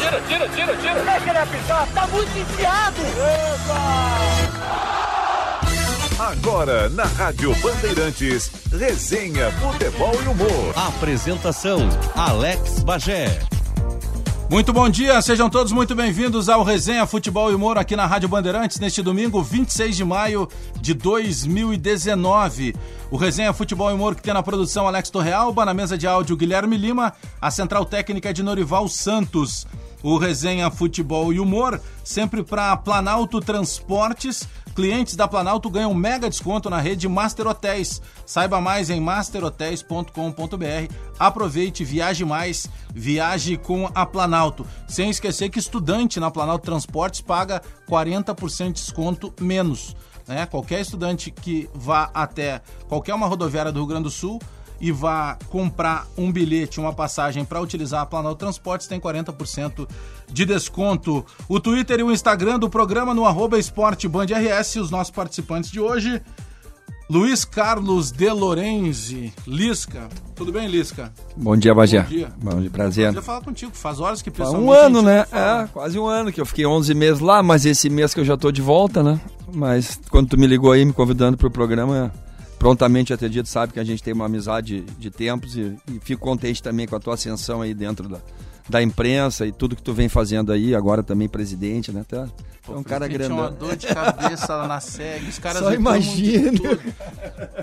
tira, tira, tira, tira. Deixa ele apitar, tá muito enfiado. Agora, na Rádio Bandeirantes, resenha, futebol e humor. Apresentação: Alex Bagé. Muito bom dia, sejam todos muito bem-vindos ao Resenha Futebol e Humor aqui na Rádio Bandeirantes neste domingo, 26 de maio de 2019. O Resenha Futebol e Humor que tem na produção Alex Torrealba, na mesa de áudio Guilherme Lima, a central técnica de Norival Santos. O Resenha Futebol e Humor sempre para Planalto Transportes. Clientes da Planalto ganham mega desconto na rede Master Hotéis. Saiba mais em masterhotels.com.br. Aproveite, viaje mais, viaje com a Planalto. Sem esquecer que estudante na Planalto Transportes paga 40% de desconto menos. Né? Qualquer estudante que vá até qualquer uma rodoviária do Rio Grande do Sul e vá comprar um bilhete, uma passagem para utilizar a Planalto Transportes, tem 40% de desconto. O Twitter e o Instagram do programa no arroba Esporte Band RS, os nossos participantes de hoje. Luiz Carlos De Lorenzi, Lisca. Tudo bem, Lisca? Bom dia, Bagé. Bom dia. Bom dia, prazer. Prazer falar contigo, faz horas que Há pessoalmente... um ano, né? É, quase um ano que eu fiquei 11 meses lá, mas esse mês que eu já tô de volta, né? Mas quando tu me ligou aí, me convidando pro programa, prontamente atendido, sabe que a gente tem uma amizade de tempos e, e fico contente também com a tua ascensão aí dentro da, da imprensa e tudo que tu vem fazendo aí, agora também presidente, né? Tá, é um cara Presidente, Tinha uma grandão. dor de cabeça lá na SEG, os caras Só imagina.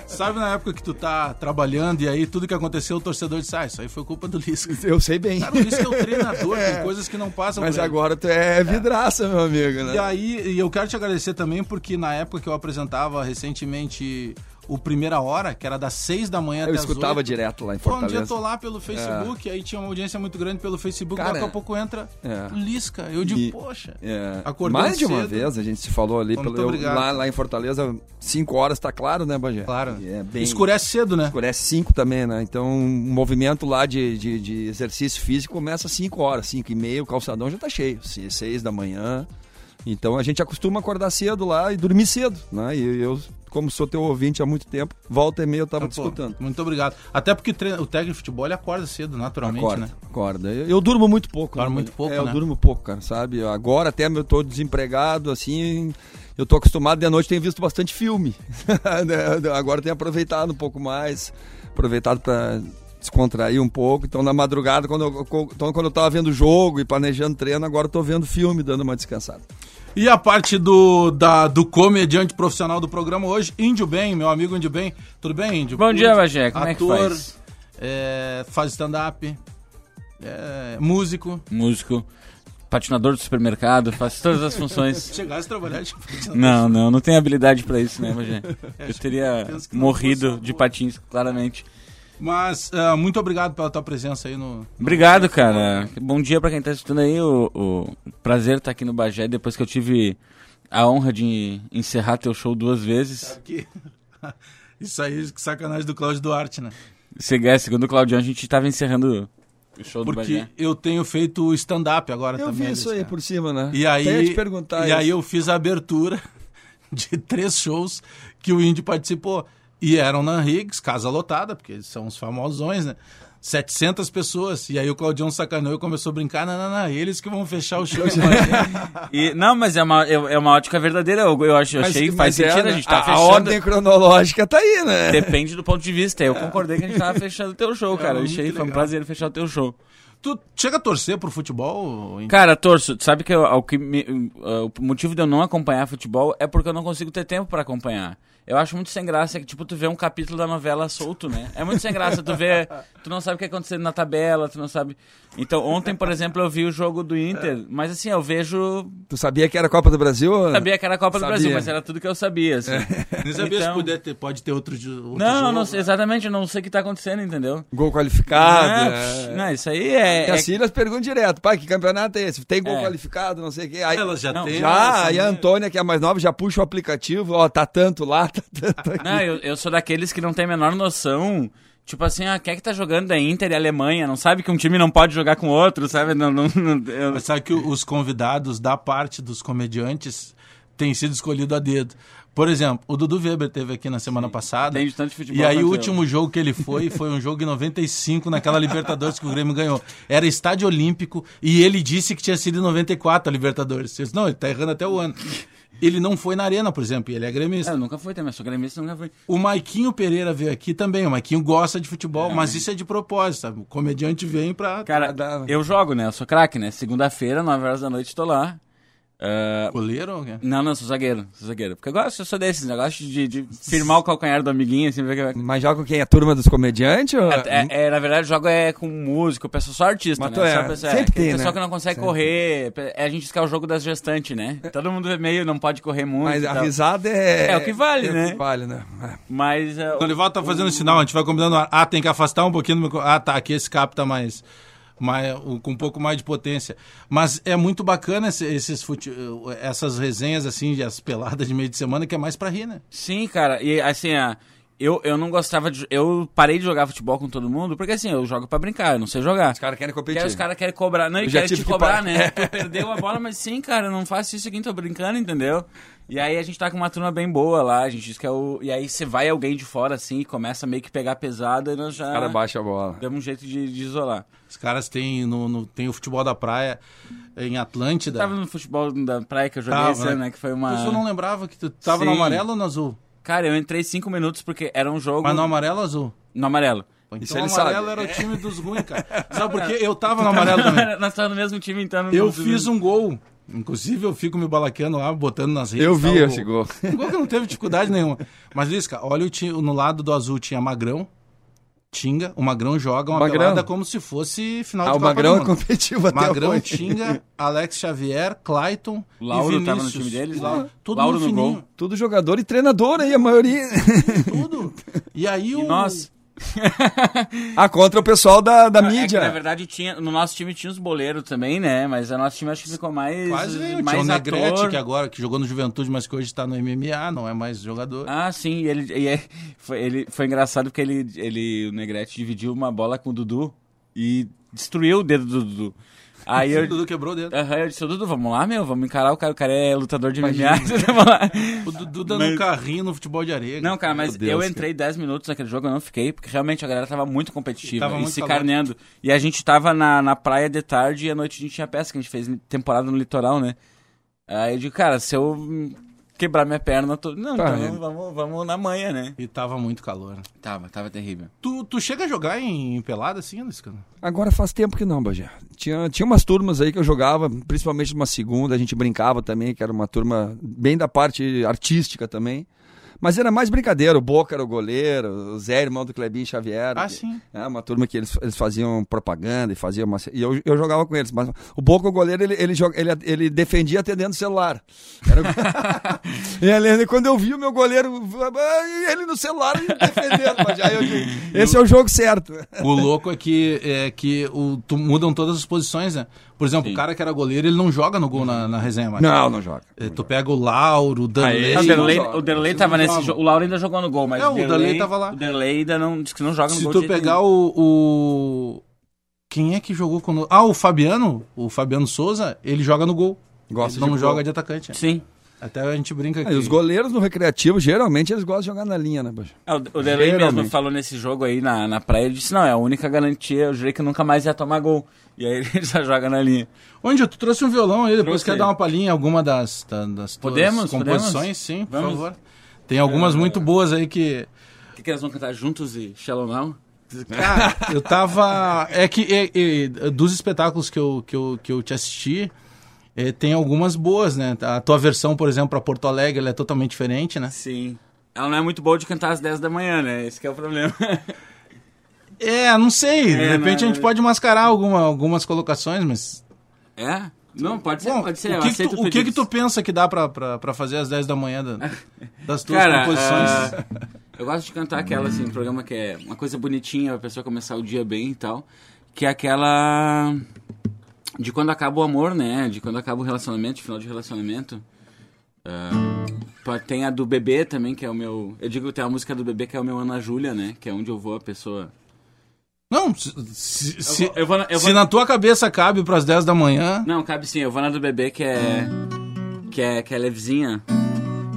Sabe na época que tu tá trabalhando e aí tudo que aconteceu, o torcedor disse, ah, isso aí foi culpa do Lisca. Eu sei bem. Cara, o Lisca é o treinador, tem coisas que não passam Mas por ele. agora tu é vidraça, meu amigo, né? E aí, e eu quero te agradecer também, porque na época que eu apresentava recentemente o Primeira Hora, que era das seis da manhã Eu até as escutava oito, direto lá em Pô, um dia eu Fortaleza. tô lá pelo Facebook, aí tinha uma audiência muito grande pelo Facebook, Cara, daqui a pouco entra é. Lisca. Eu digo, E- poxa, É, Acordou mais de uma vez a gente se falou ali pelo, eu- lá, lá em Fortaleza, 5 horas tá claro, né, Bagé? claro. E É bem, Escurece cedo, né? escurece 5 também, né? Então, um movimento lá de, de, de exercício físico começa às 5 horas, 5 e meia, o calçadão já tá cheio, 6 da manhã. Então a gente acostuma acordar cedo lá e dormir cedo, né? E eu, como sou teu ouvinte há muito tempo, volta e meia eu tava Ah, te pô, escutando. Muito obrigado. Até porque o técnico de futebol ele acorda cedo, naturalmente, Acorda, né? acorda. Eu, eu durmo muito pouco. Dorme né? muito pouco, É, eu né? durmo pouco, cara, sabe? Agora até eu tô desempregado, assim, eu tô acostumado, de noite tenho visto bastante filme. Né? Agora tenho aproveitado um pouco mais, aproveitado para descontrair um pouco. Então na madrugada, quando eu, então, quando eu tava vendo jogo e planejando treino, agora eu tô vendo filme, dando uma descansada. E a parte do, da, do comediante profissional do programa hoje, Índio Bem, meu amigo Índio Bem. Tudo bem, Índio? Bom dia, Bagé. Como é que Ator, faz? é, faz stand-up, é, músico. Músico, patinador do supermercado, faz todas as funções. Chegasse a trabalhar de Não, não, não tenho habilidade pra isso, né, Bagé? Eu teria morrido de patins, claramente. Mas ah, muito obrigado pela tua presença aí no. Obrigado, cara. Bom dia pra quem tá assistindo aí. O, o prazer estar aqui no Bagé depois que eu tive a honra de encerrar teu show duas vezes. Aqui. Isso aí, que sacanagem do Cláudio Duarte, né? Segundo segundo o Claudião, a gente tava encerrando o show do Porque Bagé. eu tenho feito stand-up agora Eu também. vi isso aí Alice, por cima, né? E aí, Até te perguntar e aí isso. eu fiz a abertura de três shows que o Indy participou. E eram na Riggs, casa lotada, porque eles são os famosões, né? 700 pessoas. E aí o Claudião sacaneou e começou a brincar. Não, não, não, eles que vão fechar o show. E, não, mas é uma, é é uma ótica verdadeira. Eu, eu acho, eu Mas- achei que faz é, sentido. né? a gente tá a, fechando. a ordem cronológica tá aí, né? Depende do ponto de vista. Eu concordei que a gente tava fechando o teu show, cara. Eu muito achei, foi um legal. prazer fechar o teu show. Tu chega a torcer pro futebol? Indy? Cara, torço. Sabe que, eu- o, que me- uh, o motivo de eu não acompanhar futebol é porque eu não consigo ter tempo pra acompanhar. Eu acho muito sem graça que, tipo, tu vê um capítulo da novela solto, né? É muito sem graça. Tu vê. Tu não sabe o que aconteceu na tabela, tu não sabe. Então, ontem, por exemplo, eu vi o jogo do Inter, mas assim, eu vejo. Tu sabia que era Copa do Brasil? Sabia que era a Copa Sabia. do Brasil, mas era tudo que eu sabia, assim. Nem sabia se Então- puder ter, pode ter outro, outro Não, jogo. não sei, exatamente, eu não sei o que tá acontecendo, entendeu? Gol qualificado. não, é. não, isso aí é. E é- as filhas perguntam direto, pai, que campeonato é esse? Tem gol É. qualificado, não sei o quê. Aí, Elas já Não, têm. já, essa, aí a né? Antônia, que é a mais nova, já puxa o aplicativo, ó, tá tanto lá, tá tanto aqui. Não, eu, eu sou daqueles que não tem a menor noção. Tipo assim, ah, quem é que tá jogando da Inter e Alemanha? Não sabe que um time não pode jogar com outro, sabe? Não, não, não- eu- sabe que os convidados da parte dos comediantes tem sido escolhido a dedo. Por exemplo, o Dudu Weber teve aqui na semana passada. Entende tanto de futebol E aí quanto o último jogo que ele foi foi um jogo em 95 naquela Libertadores que o Grêmio ganhou. Era estádio olímpico e ele disse que tinha sido em 94 a Libertadores. Eu disse, não, ele tá errando até o ano. Ele não foi na arena, por exemplo, e ele é gremista. É, eu nunca fui também, sou gremista, nunca fui. O Maiquinho Pereira veio aqui também. O Maiquinho gosta de futebol, mas isso é de propósito. Sabe? O comediante vem pra. Cara, dá- eu jogo, né? Eu sou craque, né? Segunda-feira, 9 horas da noite, tô lá. Ah, Goleiro ou quê? não, não, sou zagueiro, sou zagueiro. Porque eu gosto, eu sou desses, eu gosto de, de firmar o calcanhar do amiguinho, assim, ver que. Mas joga com quem? A turma dos comediantes? Ou... É, é, na verdade, jogo é com músico, pessoa só artista, Mas né? tu é, Só pessoa, sempre aquele tem, pessoal né? que não consegue Sempre. correr. É, a gente diz que é o jogo das gestantes, né? Todo mundo é meio, não pode correr muito. Mas a tal. risada é... É o que vale, é o né? que vale, né? É. Mas. é, O Dorival tá fazendo sinal, a gente vai combinando. Ah, tem que afastar um pouquinho. Ah, tá, aqui esse capta mais. Mais com um pouco mais de potência. Mas é muito bacana esse- esses fute... essas resenhas, assim, as peladas de meio de semana, que é mais pra rir, né? Sim, cara. E assim, ah, eu, eu não gostava de. Eu parei de jogar futebol com todo mundo, porque assim, eu jogo pra brincar, eu não sei jogar. Os caras querem competir. aí os caras querem cobrar. Não, e Eu querem te que cobrar, parar. né? Tu perdeu a bola, mas sim, cara, eu não faço isso aqui, tô brincando, entendeu? E aí a gente tá com uma turma bem boa lá, a gente diz que é o. E aí você vai alguém de fora assim e começa meio que pegar pesada e nós já. Os caras baixam a bola. Damos um jeito de, de isolar. Os caras têm, no, no- tem o futebol da praia em Atlântida. Tava no futebol da praia que eu joguei Tava, esse ano, né? né? Que foi uma. Eu só não lembrava que tu tava no Sim. amarelo ou no azul? Cara, eu entrei cinco minutos porque era um jogo. Mas no amarelo ou azul? No amarelo. Então Isso o amarelo sabe. era o time dos ruins, cara. Sabe por quê? Eu tava no amarelo também. Nós estávamos no mesmo time, então. Eu fiz um gol. Inclusive, eu fico me balaqueando lá, botando nas redes. Eu tá, vi o esse gol. Um gol que não teve dificuldade nenhuma. Mas, Lisca, olha o ti- no lado do azul tinha Magrão, Tinga. O Magrão joga uma Magrão. pelada como se fosse final Ah, de o Copa Magrão do Mundo. competiu até Magrão, hoje. Tinga, Alex Xavier, Clayton Lauro e Vinícius. tava no time deles, né? Tudo Lauro no fininho. gol. Tudo jogador e treinador aí, a maioria. Tudo. E aí o... E nós. Ah, contra o pessoal da, da É que, mídia. na verdade, tinha, no nosso time tinha os boleiros também, né? Mas o nosso time acho que ficou mais. Quase veio. Tinha mais o Negrete, ator. que agora que jogou no Juventude, mas que hoje está no MMA, não é mais jogador. Ah, sim, e ele, e é- foi, ele foi engraçado porque ele, ele, o Negrete dividiu uma bola com o Dudu e destruiu o dedo do Dudu. Aí o eu, Dudu quebrou o dedo. Aham, eu disse, Dudu, vamos lá, meu, vamos encarar o cara, o cara é lutador de MMA, vamos lá. O Dudu dando Mas- um carrinho no futebol de areia. Não, cara, mas Deus, eu cara. entrei 10 minutos naquele jogo, eu não fiquei, porque realmente a galera tava muito competitiva Tava e muito se calor. carneando. E a gente tava na, na praia de tarde e à noite a gente tinha pesca, a gente fez temporada no litoral, né? Aí eu digo, cara, se eu quebrar minha perna, eu tô... não, Tá, então é. vamos, vamos na manhã, né? E tava muito calor. Tava, tava terrível. Tu, tu chega a jogar em pelada assim, Lisca? Agora faz tempo que não, Bagé. Tinha, tinha umas turmas aí que eu jogava, principalmente numa segunda, a gente brincava também, que era uma turma bem da parte artística também. Mas era mais brincadeira, o Boca era o goleiro, o Zé, irmão do Clebinho Xavier. Ah, que- sim. É uma turma que eles, eles faziam propaganda e faziam uma, E eu, eu jogava com eles. Mas o Boca, o goleiro, ele, ele, joga- ele, ele defendia até dentro do celular. Era... e ele, quando eu vi o meu goleiro, ah, ele no celular e defendendo. Mas aí eu digo, esse é o jogo certo. O louco é que, é que o, tu, mudam todas as posições, né? Por exemplo, Sim. o cara que era goleiro, ele não joga no gol na, na resenha mais. Não, não joga. É, Tu pega o Lauro, o Danley. Ah, o não joga. o Esses tava não nesse jogo. O Lauro ainda jogou no gol, mas É, o Derlei tava lá. O Derlei ainda não, disse que não joga no Se gol. tu de jeito pegar o, o- Quem é que jogou quando. Ah, o Fabiano, o Fabiano Souza, ele joga no gol. Gosta ele não de joga gol. de atacante. Sim. Até a gente brinca aqui. Aí, os goleiros no recreativo, geralmente, eles gostam de jogar na linha, né, Baixo? É, o Derlei mesmo falou nesse jogo aí na, na praia, ele disse, não, é a única garantia, eu jurei que nunca mais ia tomar gol. E aí ele já joga na linha. Onde tu trouxe um violão aí, depois Trouxe. quer dar uma palhinha em alguma das, da- das tuas Podemos, composições? podemos? Sim, por Vamos. favor. Tem algumas muito boas aí que. O que, que eles vão cantar juntos e Shallow Now? Cara, eu tava. É que é- é, dos espetáculos que eu, que eu, que eu te assisti, é, tem algumas boas, né? A tua versão, por exemplo, pra Porto Alegre, ela é totalmente diferente, né? Sim. Ela não é muito boa de cantar às 10 da manhã, né? Esse que é o problema. É, não sei. De É, repente não, a gente pode mascarar alguma, algumas colocações, mas. é? Não, pode ser, Bom, pode ser. o que, que tu, o que, que tu pensa que dá pra, pra, pra fazer às 10 da manhã da- das tuas Cara, composições? ah, eu gosto de cantar aquela, assim, um programa que é uma coisa bonitinha, a pessoa começar o dia bem e tal. Que é aquela. De quando acaba o amor, né? De quando acaba o relacionamento, final de relacionamento. Pode- tem a do bebê também, que é o meu. Eu digo tem a música do bebê que é o meu Ana Júlia, né? Que é onde eu vou a pessoa. Não, se, se, se- vou- eu vou na- eu se vou- na tua cabeça cabe pras 10 da manhã. Não, cabe sim, eu vou na do bebê que é. que é, que é levezinha.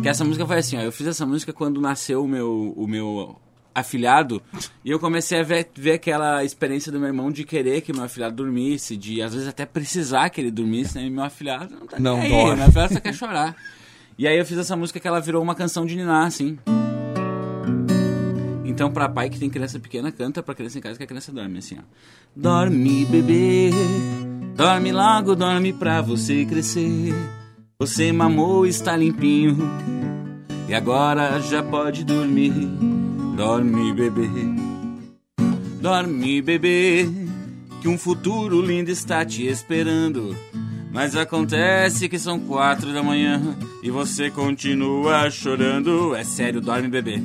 Que essa música foi assim, ó. Eu fiz essa música quando nasceu o meu, o meu afilhado e eu comecei a ver, ver aquela experiência do meu irmão de querer que meu afilhado dormisse, de às vezes até precisar que ele dormisse, né? E meu afilhado não tá Não nem aí, dorme. meu afilhado só quer chorar. E aí eu fiz essa música que ela virou uma canção de ninar, assim. Então, pra pai que tem criança pequena, canta pra criança em casa que a criança dorme, assim, ó. Dorme, bebê, dorme logo, dorme pra você crescer. Você mamou, está limpinho, e agora já pode dormir. Dorme, bebê, dorme, bebê, que um futuro lindo está te esperando. Mas acontece que são quatro da manhã e você continua chorando. É sério, dorme, bebê.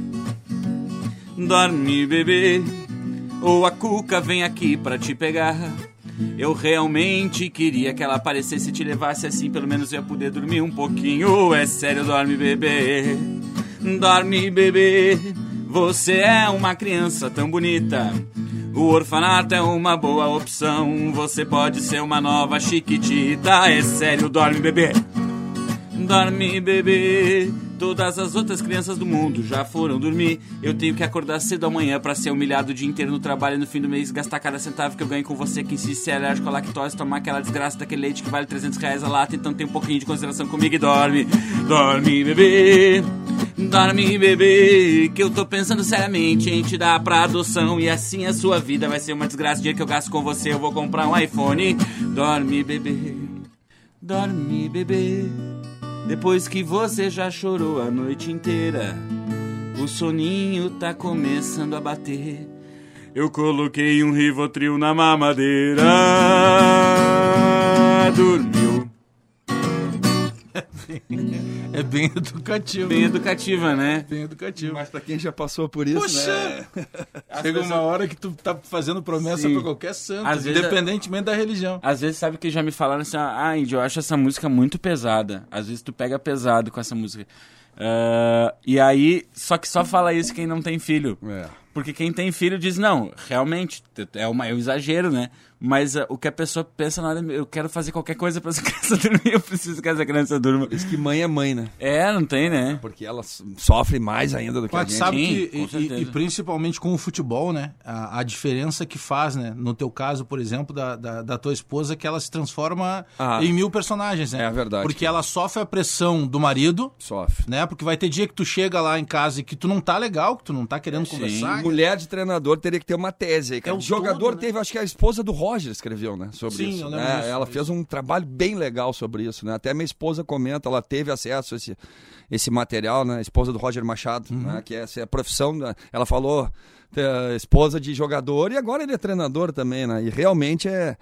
Dorme, bebê, ou a cuca vem aqui pra te pegar. Eu realmente queria que ela aparecesse e te levasse assim, pelo menos eu ia poder dormir um pouquinho. É sério, dorme, bebê. Dorme, bebê. Você é uma criança tão bonita. O orfanato é uma boa opção. Você pode ser uma nova chiquitita. É sério, dorme, bebê. Dorme, bebê. Todas as outras crianças do mundo já foram dormir. Eu tenho que acordar cedo amanhã pra ser humilhado o dia inteiro no trabalho e no fim do mês gastar cada centavo que eu ganho com você que insiste ser alérgico à lactose, tomar aquela desgraça daquele leite que vale 300 reais a lata. Então tem um pouquinho de consideração comigo e dorme. Dorme, bebê. Dorme, bebê. Que eu tô pensando seriamente em te dar pra adoção. E assim a sua vida vai ser uma desgraça. O dia que eu gasto com você, eu vou comprar um iPhone. Dorme, bebê. Dorme, bebê. Depois que você já chorou a noite inteira, o soninho tá começando a bater. Eu coloquei um Rivotril na mamadeira. Dormiu. É bem educativo. Bem educativa, né? Bem educativo. Mas pra quem já passou por isso, Poxa! né? Chega uma hora que tu tá fazendo promessa Sim. pra qualquer santo, Às vezes- independentemente da religião. Às vezes sabe que já me falaram assim, ah, Indy, eu acho essa música muito pesada. Às vezes tu pega pesado com essa música. Ah, e aí, só que só fala isso quem não tem filho. É. Porque quem tem filho diz, não, realmente, é, uma, é um exagero, né? Mas ah, o que a pessoa pensa na hora, eu quero fazer qualquer coisa pra essa criança dormir, eu preciso que essa criança durma. Diz que mãe é mãe, né? É, não tem, né? Porque ela sofre mais ainda do que a Mas gente. sabe Sim, que, com e- e, e principalmente com o futebol, né? A, a diferença que faz, né? No teu caso, por exemplo, da, da, da tua esposa, que ela se transforma Ah. em mil personagens, né? É verdade. Porque ela sofre a pressão do marido, Sofre. né? Porque vai ter dia que tu chega lá em casa e que tu não tá legal, que tu não tá querendo Sim. conversar. Mulher de treinador teria que ter uma tese aí, cara. É o Jogador todo, né? teve, acho que a esposa do Roger escreveu, né? Sobre Sim, isso. eu lembro É, disso, ela fez um trabalho bem legal sobre isso, né? Até minha esposa comenta, ela teve acesso a esse, esse material, né? A esposa do Roger Machado, Uhum. né? Que essa é a profissão. né? Ela falou, é, esposa de jogador e agora ele é treinador também, né? E realmente é.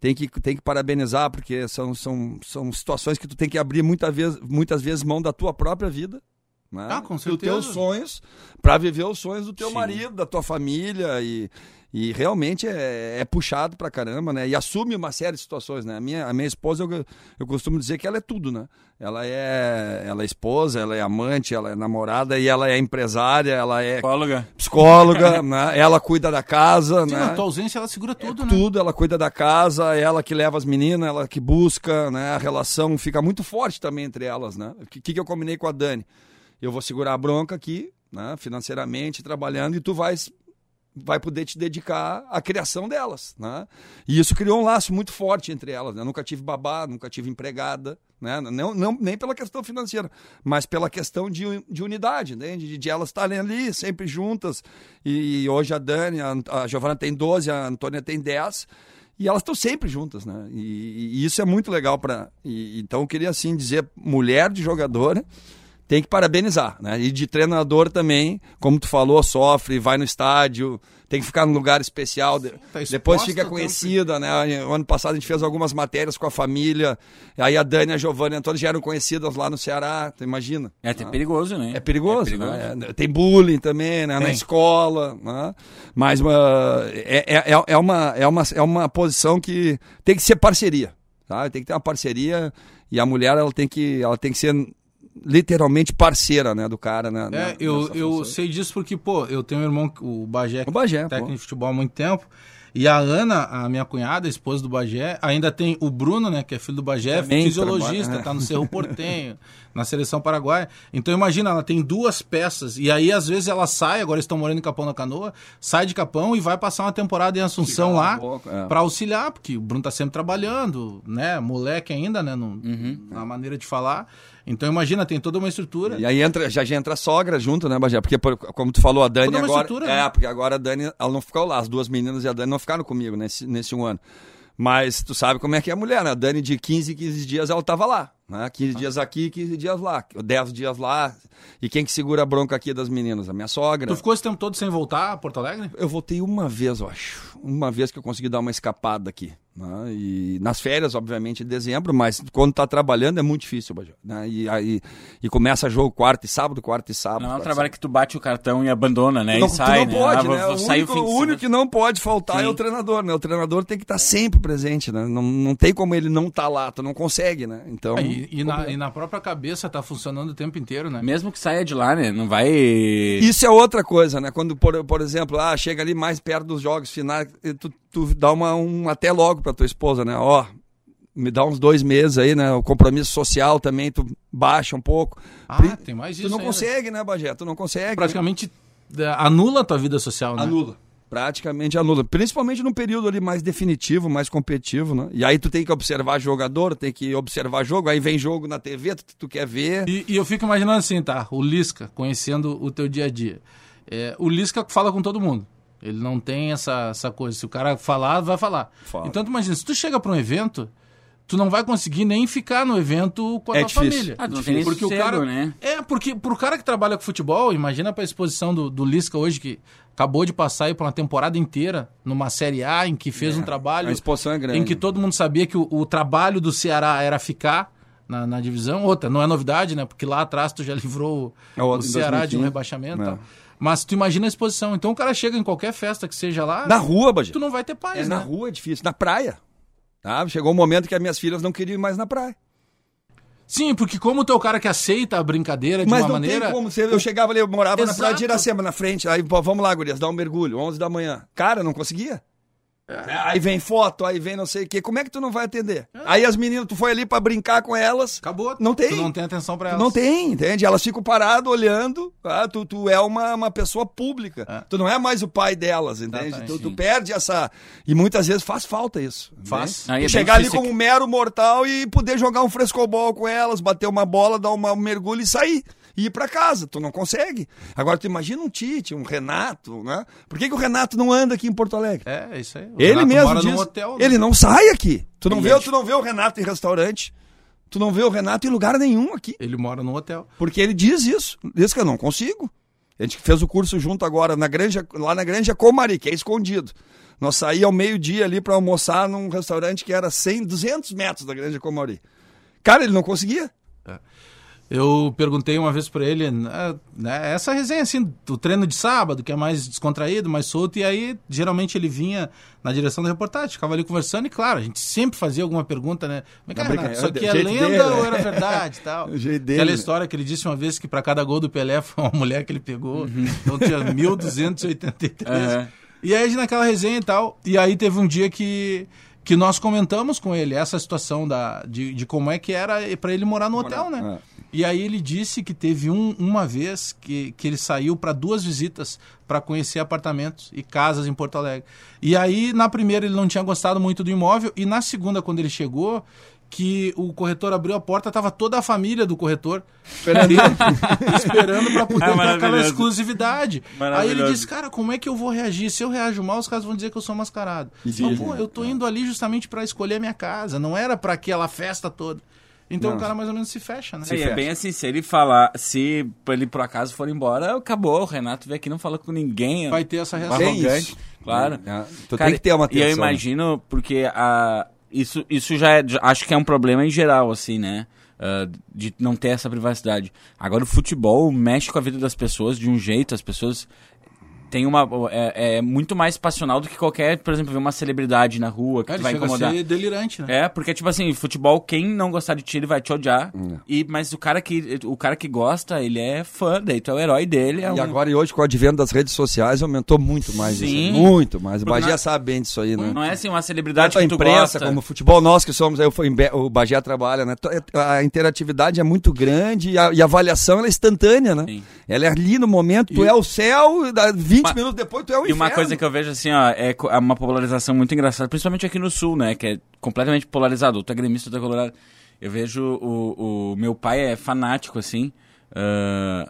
Tem que, tem que parabenizar, porque são, são, são situações que tu tem que abrir muita vez, muitas vezes mão da tua própria vida. Né? Ah, com Dos certeza. teus sonhos, para viver os sonhos do teu Sim. marido, da tua família e, e realmente é, é puxado pra caramba, né? E assume uma série de situações, né? A minha, a minha esposa, eu, eu costumo dizer que ela é tudo, né? Ela é, ela é esposa, ela é amante, ela é namorada e ela é empresária, ela é Psicóloga. psicóloga, né? Ela cuida da casa, Sim, né? na tua ausência ela segura tudo, né? Tudo, ela cuida da casa, ela que leva as meninas, ela que busca, né? A relação fica muito forte também entre elas, né? O que, que eu combinei com a Dani? Eu vou segurar a bronca aqui, né? Financeiramente, trabalhando, e tu vais vai poder te dedicar à criação delas, né? E isso criou um laço muito forte entre elas, né? Eu nunca tive babá, nunca tive empregada, né? Não, não, nem pela questão financeira, mas pela questão de, de unidade, né? De, de elas estarem ali, sempre juntas. E hoje a Dani, a, a Giovana tem 12, a Antônia tem 10, e elas estão sempre juntas, né? E, e isso é muito legal para. Então eu queria assim dizer, mulher de jogadora tem que parabenizar, né? E de treinador também, como tu falou, sofre, vai no estádio, tem que ficar num lugar especial, de- Tá exposta depois fica o tempo conhecida, né? O ano passado a gente fez algumas matérias com a família, aí a Dani, a Giovanna e a Antônio já eram conhecidas lá no Ceará, tu imagina? É até Ah. perigoso, né? É perigoso, É perigoso. né? É, Tem bullying também, né? Na Tem. escola, né? Mas uma, é, é, é- é uma, é, uma, é uma posição que tem que ser parceria, tá? Tem que ter uma parceria e a mulher ela tem que, ela tem que ser literalmente parceira, né? Do cara, né? É, na- eu, eu sei disso porque, pô, eu tenho um irmão, o Bagé, O Bagé, técnico pô. de futebol há muito tempo. E a Ana, a minha cunhada, a esposa do Bagé, ainda tem o Bruno, né, que é filho do Bagé, Também fisiologista, trabalha, tá no Cerro Portenho, na seleção paraguaia. Então imagina, ela tem duas peças e aí às vezes ela sai, agora estão morando em Capão da Canoa, sai de Capão e vai passar uma temporada em Assunção lá um é. para auxiliar, porque o Bruno tá sempre trabalhando, né, moleque ainda, né, no- na maneira de falar. Então imagina, tem toda uma estrutura. E aí entra, já, já entra a sogra junto, né, Bagé? Porque, por- como tu falou, a Dani Toda uma agora. estrutura, é, né? porque agora a Dani, ela não ficou lá, as duas meninas e a Dani não ficaram comigo nesse, nesse um ano. Mas tu sabe como é que é a mulher, né? A Dani de 15 em 15 dias ela tava lá. Né? 15 dias aqui, 15 dias lá. 10 dias lá. E quem que segura a bronca aqui das meninas? A minha sogra. Tu ficou esse tempo todo sem voltar a Porto Alegre? Eu voltei uma vez, eu acho. Uma vez que eu consegui dar uma escapada aqui. Né? E nas férias, obviamente, em dezembro, mas quando tá trabalhando é muito difícil, né? E aí e começa jogo quarta e sábado, quarta e sábado. Não é um trabalho que tu bate o cartão e abandona, né? Tu não, e sai, não né? pode, Ah, vou- né? vou O único, o único que não pode faltar Sim. é o treinador, né? O treinador tem que estar sempre presente, né? Não, não tem como ele não estar lá, tu não consegue, né? Então. Ah, E, e na, e na própria cabeça tá funcionando o tempo inteiro, né? Mesmo que saia de lá, né? Não vai. Isso é outra coisa, né? Quando, por, por exemplo, ah, chega ali mais perto dos jogos finais, tu, tu dá uma, um até logo pra tua esposa, né? Ó, me dá uns dois meses aí, né? O compromisso social também, tu baixa um pouco. Ah, Pri- tem mais tu isso não ainda. consegue, né, Bagé? Tu não consegue. Praticamente é, anula a tua vida social, né? Anula. Praticamente anula. Principalmente no período ali mais definitivo, mais competitivo, né? E aí tu tem que observar jogador, tem que observar jogo, aí vem jogo na TV, tu, tu quer ver. E, e eu fico imaginando assim, tá? O Lisca, conhecendo o teu dia a dia. É, o Lisca fala com todo mundo. Ele não tem essa, essa coisa. Se o cara falar, vai falar. Fala. Então tu imagina, se tu chega pra um evento, tu não vai conseguir nem ficar no evento com a É tua difícil. família. Ah, tu não tem porque o cara, né? É, porque pro cara que trabalha com futebol, imagina pra exposição do, do Lisca hoje, que acabou de passar aí por uma temporada inteira numa Série A, em que fez um trabalho A exposição é grande. em que todo mundo sabia que o, o trabalho do Ceará era ficar na, na divisão. Outra, não é novidade, né? Porque lá atrás tu já livrou É, o, o- Ceará de um 2015. rebaixamento. e É. tal. Mas tu imagina a exposição. Então o cara chega em qualquer festa que seja lá, Na rua, Bagé. tu não vai ter paz, É né? na rua é difícil. Na praia. Tá? Chegou um momento que as minhas filhas não queriam ir mais na praia. Sim, porque como tu é o cara que aceita a brincadeira de Mas uma não maneira... tem como. Eu chegava ali, eu morava na praia de Exato. Iracema, na frente. Aí, pô, vamos lá, gurias, dar um mergulho, 11 da manhã. Cara, não conseguia. Aí vem foto, aí vem não sei o quê. Como é que tu não vai atender? Aí as meninas, tu foi ali pra brincar com elas. Acabou. Não tem. Tu não tem atenção pra Tu elas. não tem, entende? Elas ficam paradas olhando. Ah, tu, tu é uma, uma pessoa pública. É. Tu não é mais o pai delas, entende? Tu, tu perde essa. E muitas vezes faz falta isso. Faz. é chegar ali como um mero mortal e poder jogar um frescobol com elas, bater uma bola, dar uma, um mergulho e sair. E ir pra casa, tu não consegue. Agora tu imagina um Tite, um Renato, né? Por que, que o Renato não anda aqui em Porto Alegre? É, é isso aí. O Ele Renato mesmo mora diz, hotel, né? ele não sai aqui. Tu não, E vê, é tu não vê o Renato em restaurante. Tu não vê o Renato em lugar nenhum aqui. Ele mora num hotel. Porque ele diz isso. Diz que eu não consigo. A gente fez o curso junto agora na granja, lá na Granja Comari, que é escondido. Nós saímos ao meio-dia ali para almoçar num restaurante que era 100, 200 metros da Granja Comari. Cara, ele não conseguia. Eu perguntei uma vez pra ele, né, né, essa resenha assim, do treino de sábado, que é mais descontraído, mais solto, e aí geralmente ele vinha na direção da reportagem, ficava ali conversando, e claro, a gente sempre fazia alguma pergunta, né? Mas, cara, Renato, isso aqui é lenda dele, ou né? era verdade e tal? O jeito dele, Aquela história que ele disse uma vez que pra cada gol do Pelé foi uma mulher que ele pegou, então tinha 1283. Aham. E aí naquela resenha e tal, e aí teve um dia que, que nós comentamos com ele essa situação da, de, de como é que era pra ele morar no hotel, né? é. E aí ele disse que teve um, uma vez que, que ele saiu para duas visitas para conhecer apartamentos e casas em Porto Alegre. E aí na primeira ele não tinha gostado muito do imóvel e na segunda quando ele chegou que o corretor abriu a porta, tava toda a família do corretor esperando, esperando para poder Ah, ter aquela exclusividade. Aí ele disse, cara, como é que eu vou reagir? Se eu reajo mal, os caras vão dizer que eu sou mascarado. Sim. pô, eu tô indo ali justamente para escolher a minha casa, não era para aquela festa toda. Então Não. o cara mais ou menos se fecha, né? É, e é bem assim, se ele falar, se ele por acaso for embora, acabou. O Renato veio aqui e não falou com ninguém. Vai ter essa reação. É arrogante. isso. Claro. É, Tu Cara, tem que ter uma E eu atenção. imagino, porque a, isso, isso já é, acho que é um problema em geral, assim, né? Ah, de não ter essa privacidade. Agora o futebol mexe com a vida das pessoas de um jeito, as pessoas tem uma. É, é muito mais passional do que qualquer, por exemplo, ver uma celebridade na rua que É, vai chega incomodar. a ser delirante, né? É, porque, tipo assim, futebol, quem não gostar de ti, ele vai te odiar. E, mas o cara, que, o cara que gosta, ele é fã, daí tu é o herói dele. É E um- agora, e hoje, com o advento das redes sociais, aumentou muito mais isso. Sim. aí, Muito mais. O Bagé na- sabe bem disso aí, né? Não é assim uma celebridade Tanto a que tu imprensa gosta. como o futebol, nós que somos, aí o, Bagé trabalha, né? To- A interatividade é muito grande e a, e a avaliação ela é instantânea, né? Sim. Ela é ali no momento, tu E- é o céu, e dá 20 Uma- minutos depois tu é o E inferno. uma coisa que eu vejo assim, ó, é é uma polarização muito engraçada, principalmente aqui no sul, né? Que é completamente polarizado. Tu é gremista, tu é colorado. Eu vejo o, o meu pai é fanático, assim.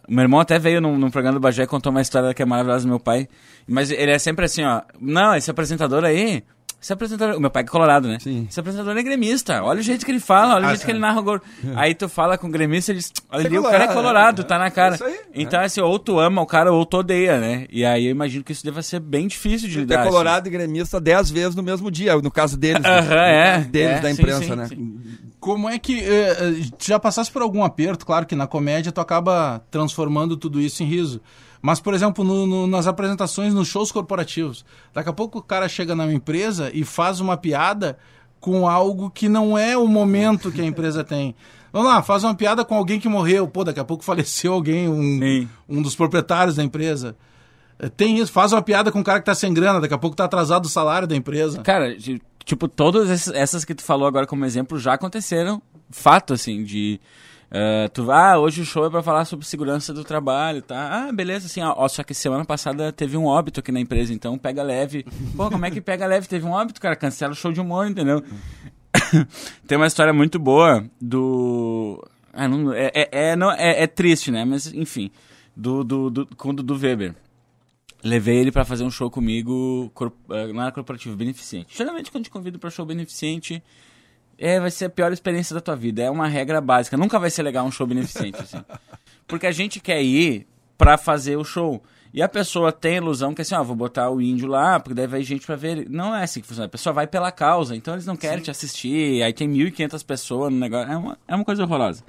O meu irmão até veio num, num programa do Bagé e contou uma história que é maravilhosa do meu pai. Mas ele é sempre assim, ó. Não, esse apresentador aí. Esse apresentador. O meu pai é colorado, né? Sim. Esse apresentador é gremista. Olha o jeito que ele fala, olha o Ah, jeito sim. que ele narra o gol. Aí tu fala com o gremista e diz: Olha é o cara é colorado, colorado, é. tá na cara. Isso aí, então, assim, ou tu ama o cara ou tu odeia, né? E aí eu imagino que isso deva ser bem difícil de Tu lidar. é colorado e gremista 10 vezes no mesmo dia, no caso deles. né? Aham, é. Deles É, da sim, imprensa, sim, né? sim. Como é que. eh, eh, tu já passasse por algum aperto? Claro que na comédia tu acaba transformando tudo isso em riso. Mas, por exemplo, no- no- nas apresentações, nos shows corporativos. Daqui a pouco o cara chega na empresa e faz uma piada com algo que não é o momento que a empresa tem. Vamos lá, faz uma piada com alguém que morreu. Pô, daqui a pouco faleceu alguém, um, Sim. um dos proprietários da empresa. Eh, Tem isso, faz uma piada com um cara que tá sem grana, daqui a pouco tá atrasado o salário da empresa. Cara, tipo, todas essas que tu falou agora como exemplo já aconteceram. Fato, assim, de. Eh, tu, ah, hoje o show é pra falar sobre segurança do trabalho, tá? Ah, beleza, assim, ó, só que semana passada teve um óbito aqui na empresa, então pega leve. Pô, como é que pega leve? Teve um óbito, cara, cancela o show de humor, entendeu? Tem uma história muito boa do. Ah, não, é, é, é, não, é, é triste, né? Mas, enfim, do, do, do, com o Dudu Weber. Levei ele pra fazer um show comigo, cor- eh, não era corporativo, beneficente. Geralmente quando te convido pra show beneficente, é, vai ser a pior experiência da tua vida. É uma regra básica. Nunca vai ser legal um show beneficente, assim. Porque a gente quer ir pra fazer o show. E a pessoa tem a ilusão que assim, ó, vou botar o índio lá, porque daí vai gente pra ver ele. Não é assim que funciona. A pessoa vai pela causa, então eles não querem te assistir. Aí tem 1.500 pessoas no negócio. É uma, é uma coisa horrorosa.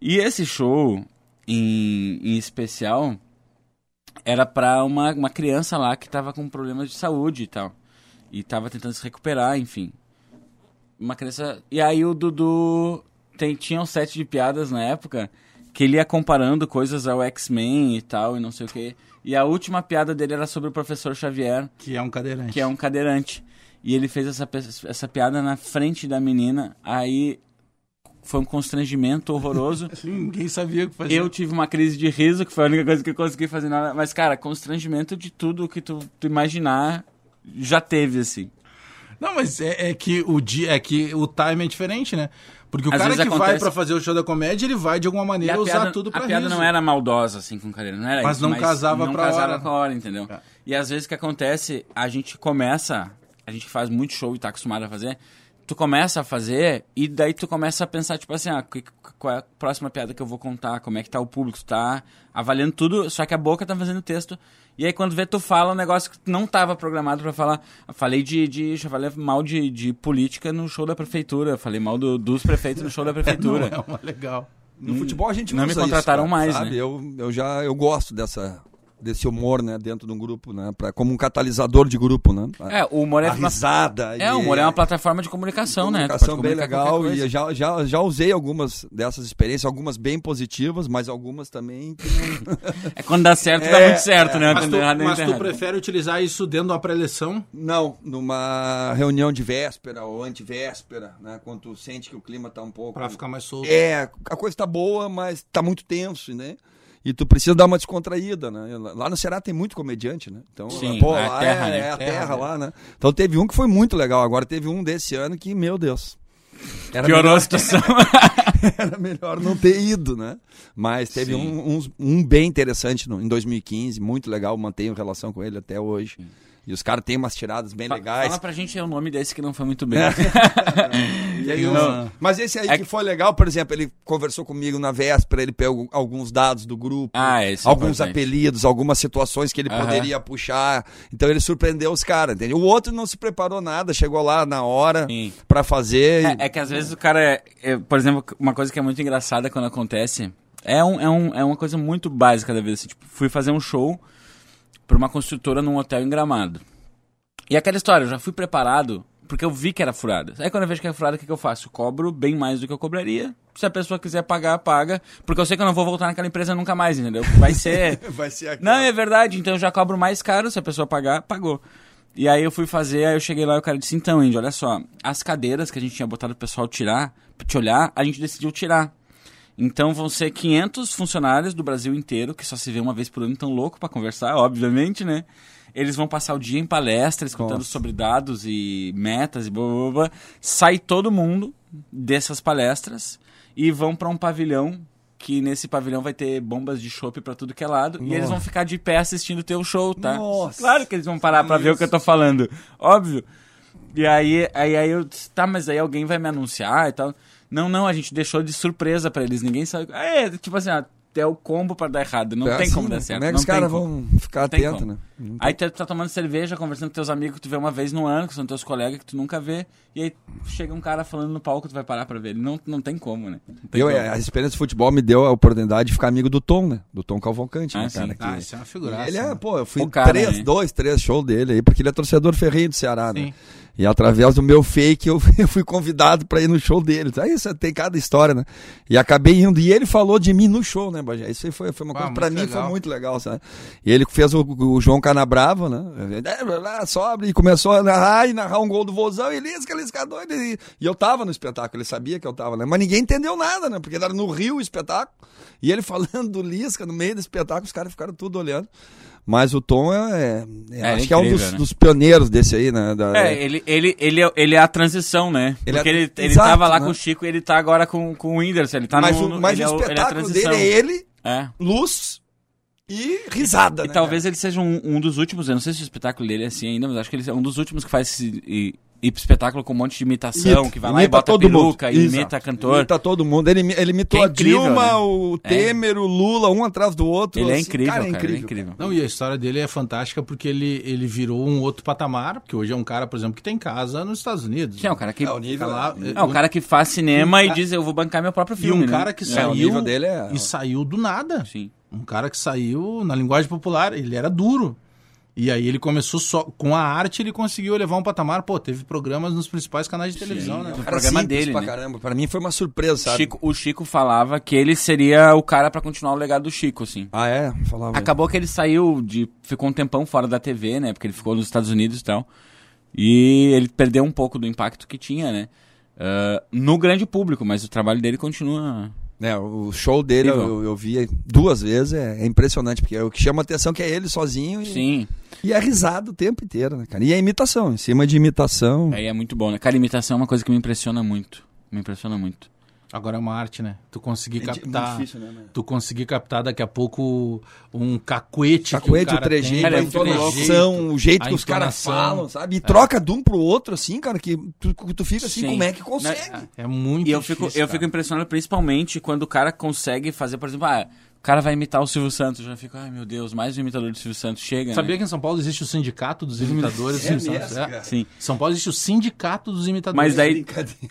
E esse show, em, em especial, era pra uma, uma criança lá que tava com problemas de saúde e tal. E tava tentando se recuperar, enfim. Uma criança. E aí o Dudu tem, tinha um set de piadas na época que ele ia comparando coisas ao X-Men e tal, e não sei o quê. E a última piada dele era sobre o professor Xavier, Que é um cadeirante. que é um cadeirante. E ele fez essa, essa piada na frente da menina, aí foi um constrangimento horroroso. Sim, ninguém sabia o que fazer. Eu tive uma crise de riso, que foi a única coisa que eu consegui fazer nada. Mas, cara, constrangimento de tudo que tu, tu imaginar já teve, assim. Não, mas é, é que o dia, é que o time é diferente, né? Porque o Às cara que vezes vai acontece- pra fazer o show da comédia, ele vai de alguma maneira usar tudo pra a piada riso. não era maldosa, assim, com cadeira. Não era Mas isso, não casava não pra casava hora. com a hora, entendeu? É. E às vezes o que acontece, a gente começa, a gente faz muito show e tá acostumado a fazer, tu começa a fazer e daí tu começa a pensar, tipo assim, ah, qual é a próxima piada que eu vou contar, como é que tá o público, tu tá avaliando tudo, só que a boca tá fazendo texto. E aí quando vê, tu fala um negócio que não tava programado pra falar. Eu falei de, de já falei mal de, de política no show da prefeitura, eu falei mal do- dos prefeitos no show da Não prefeitura. é uma legal. No futebol a gente não me isso, contrataram cara, mais, sabe? né? Eu, eu já eu gosto dessa desse humor, né, dentro de um grupo, né, pra, como um catalisador de grupo, né? A, É, o humor é a risada. É, o humor é uma plataforma de comunicação, né? Tu comunicação pode bem comunicar qualquer legal e já, já, já usei algumas dessas experiências, algumas bem positivas, mas algumas também É quando dá certo, dá É, muito certo, né? Mas, Quando tu, dá errado, mas dá tu prefere utilizar isso dentro de uma pré-eleição? Não, numa reunião de véspera ou antivéspera, né? Quando tu sente que o clima tá um pouco. Pra ficar mais solto. É, a coisa tá boa, mas tá muito tenso, né? E tu precisa dar uma descontraída, né? Lá no Ceará tem muito comediante, né? Então, Sim, pô, é lá terra, é, né? é a Terra, terra, né? lá, né? Então teve um que foi muito legal. Agora teve um desse ano que, meu Deus. Era Piorou a situação. era melhor não ter ido, né? Mas teve Sim. um, uns- um bem interessante no- em 2015, muito legal, mantenho relação com ele até hoje. E os caras têm umas tiradas bem legais. Fala pra gente o nome desse que não foi muito bem. E aí, Mas esse aí É que foi legal, por exemplo, ele conversou comigo na véspera, ele pegou alguns dados do grupo, Ah, é alguns importante. apelidos, algumas situações que ele Aham. poderia puxar. Então ele surpreendeu os caras, entendeu? O outro não se preparou nada, chegou lá na hora pra fazer. É, e- é que às vezes o cara, é, é, por exemplo, uma coisa que é muito engraçada quando acontece, é, um, é, um, é uma coisa muito básica da vida. Assim, tipo, fui fazer um show pra uma construtora num hotel em Gramado. E aquela história, eu já fui preparado, porque eu vi que era furada. Aí quando eu vejo que é furada, o que, que eu faço? Eu cobro bem mais do que eu cobraria. Se a pessoa quiser pagar, paga. Porque eu sei que eu não vou voltar naquela empresa nunca mais, entendeu? Vai ser. Vai ser. Não, é verdade. Então eu já cobro mais caro. Se a pessoa pagar, pagou. E aí eu fui fazer, aí eu cheguei lá e o cara disse, então, Andy, olha só, as cadeiras que a gente tinha botado o pessoal tirar, pra te olhar, a gente decidiu tirar. Então vão ser 500 funcionários do Brasil inteiro, que só se vê uma vez por ano, tão louco pra conversar, obviamente, né? Eles vão passar o dia em palestra, escutando Nossa. sobre dados e metas e blá, blá, blá. Sai todo mundo dessas palestras e vão pra um pavilhão que nesse pavilhão vai ter bombas de chopp pra tudo que é lado e eles vão ficar de pé assistindo o teu show, tá? Nossa. Claro que eles vão parar pra ver o que eu tô falando, óbvio. E aí, aí, aí eu disse, tá, mas aí alguém vai me anunciar e tal. Não, não, a gente deixou de surpresa pra eles, ninguém sabe. Ah, É, tipo assim, até o combo pra dar errado, não É tem assim, como né? dar certo. Como é que os caras vão ficar atentos, né? Aí tu tá tomando cerveja, conversando com teus amigos que tu vê uma vez no ano, que são teus colegas que tu nunca vê, e aí chega um cara falando no palco, tu vai parar pra ver ele. Não, não tem como, né? Tem Eu, como. a experiência de futebol me deu a oportunidade de ficar amigo do Tom, né? Do Tom Cavalcante, Ah, né, sim. cara? que- Ah, isso é uma figuraça. Ele é, né? pô, eu fui cara, três, né? dois, três shows dele aí, porque ele é torcedor ferrenho do Ceará, né? E através do meu fake eu, eu fui convidado pra ir no show dele. Aí isso tem cada história, né? E acabei indo. E ele falou de mim no show, né, Bagé? Isso aí foi, foi uma coisa, pra mim foi muito legal, sabe? E ele fez o, o João Canabrava, né? É, Sobe e começou a narrar e narrar um gol do Vozão. E Lisca, Lisca doido. E, e eu tava no espetáculo, ele sabia que eu tava, né? Mas ninguém entendeu nada, né? Porque era no Rio o espetáculo. E ele falando do Lisca no meio do espetáculo, os caras ficaram tudo olhando. Mas o Tom é. é- É, acho que é um incrível, dos, né? dos pioneiros desse aí, né? Da- É, ele, ele, ele, é- ele é a transição, né? Ele Porque é- ele, ele Exato, tava lá né? com o Chico e ele tá agora com, com o Whindersson. Ele tá mas no, o, no- mas o é, o- espetáculo transição. dele é ele, É. luz e risada, E né? talvez ele seja um, um dos últimos, eu não sei se o espetáculo dele é assim ainda, mas acho que ele é um dos últimos que faz esse e, espetáculo com um monte de imitação, Imita- que vai lá e imita bota todo peruca, mundo. e Exato. imita cantor. Imita todo mundo. Ele, ele imitou é a incrível, Dilma, né? o É. Temer, o Lula, um atrás do outro. Ele é incrível, cara, é ele é incrível. Não, e a história dele é fantástica porque ele, ele virou um outro patamar, porque hoje é um cara, por exemplo, que tem casa nos Estados Unidos. É um cara que. É, o nível Tá lá, é- É um cara que faz cinema Um e diz, eu vou bancar meu próprio E filme. um né? cara que É, o saiu nível dele é- e saiu do nada. Sim. Um cara que saiu, na linguagem popular, ele era duro. E aí ele começou só com a arte, ele conseguiu elevar um patamar. Pô, teve programas nos principais canais de televisão, né? é um Cara programa dele, pra né? caramba. Pra mim foi uma surpresa, sabe? Chico, o Chico falava que ele seria o cara pra continuar o legado do Chico, assim. Ah, é? Falava. Acabou que ele saiu de. ficou um tempão fora da TV, né? Porque ele ficou nos Estados Unidos e tal. E ele perdeu um pouco do impacto que tinha, né? Ah, no grande público, mas o trabalho dele continua. É, o show dele eu, eu vi duas vezes, é, é impressionante, porque o que chama atenção é que é ele sozinho e, Sim. e é risado o tempo inteiro, né, cara? E é imitação, em cima de imitação. Aí é muito bom, né? Cara, imitação é uma coisa que me impressiona muito. Me impressiona muito. Agora é uma arte, né? Tu conseguir É di- captar. muito difícil, né, né? Tu conseguir captar daqui a pouco um cacuete. Cacuete, o cara trejeito, Cara, a é entonação, o jeito a que os caras falam, sabe? E troca de um pro outro, assim, cara, que tu, tu fica assim, Sim. como é que consegue? Né? É muito E eu difícil, fico, eu cara. fico impressionado principalmente quando o cara consegue fazer, por exemplo, ah, o cara vai imitar o Silvio Santos. Eu já fico, ai meu Deus, mais um imitador do Silvio Santos. Chega. Sabia né? que em São Paulo existe o sindicato dos imitadores? É do Silvio mesmo, Santos? É. Sim. São Paulo existe o sindicato dos imitadores. Mas daí.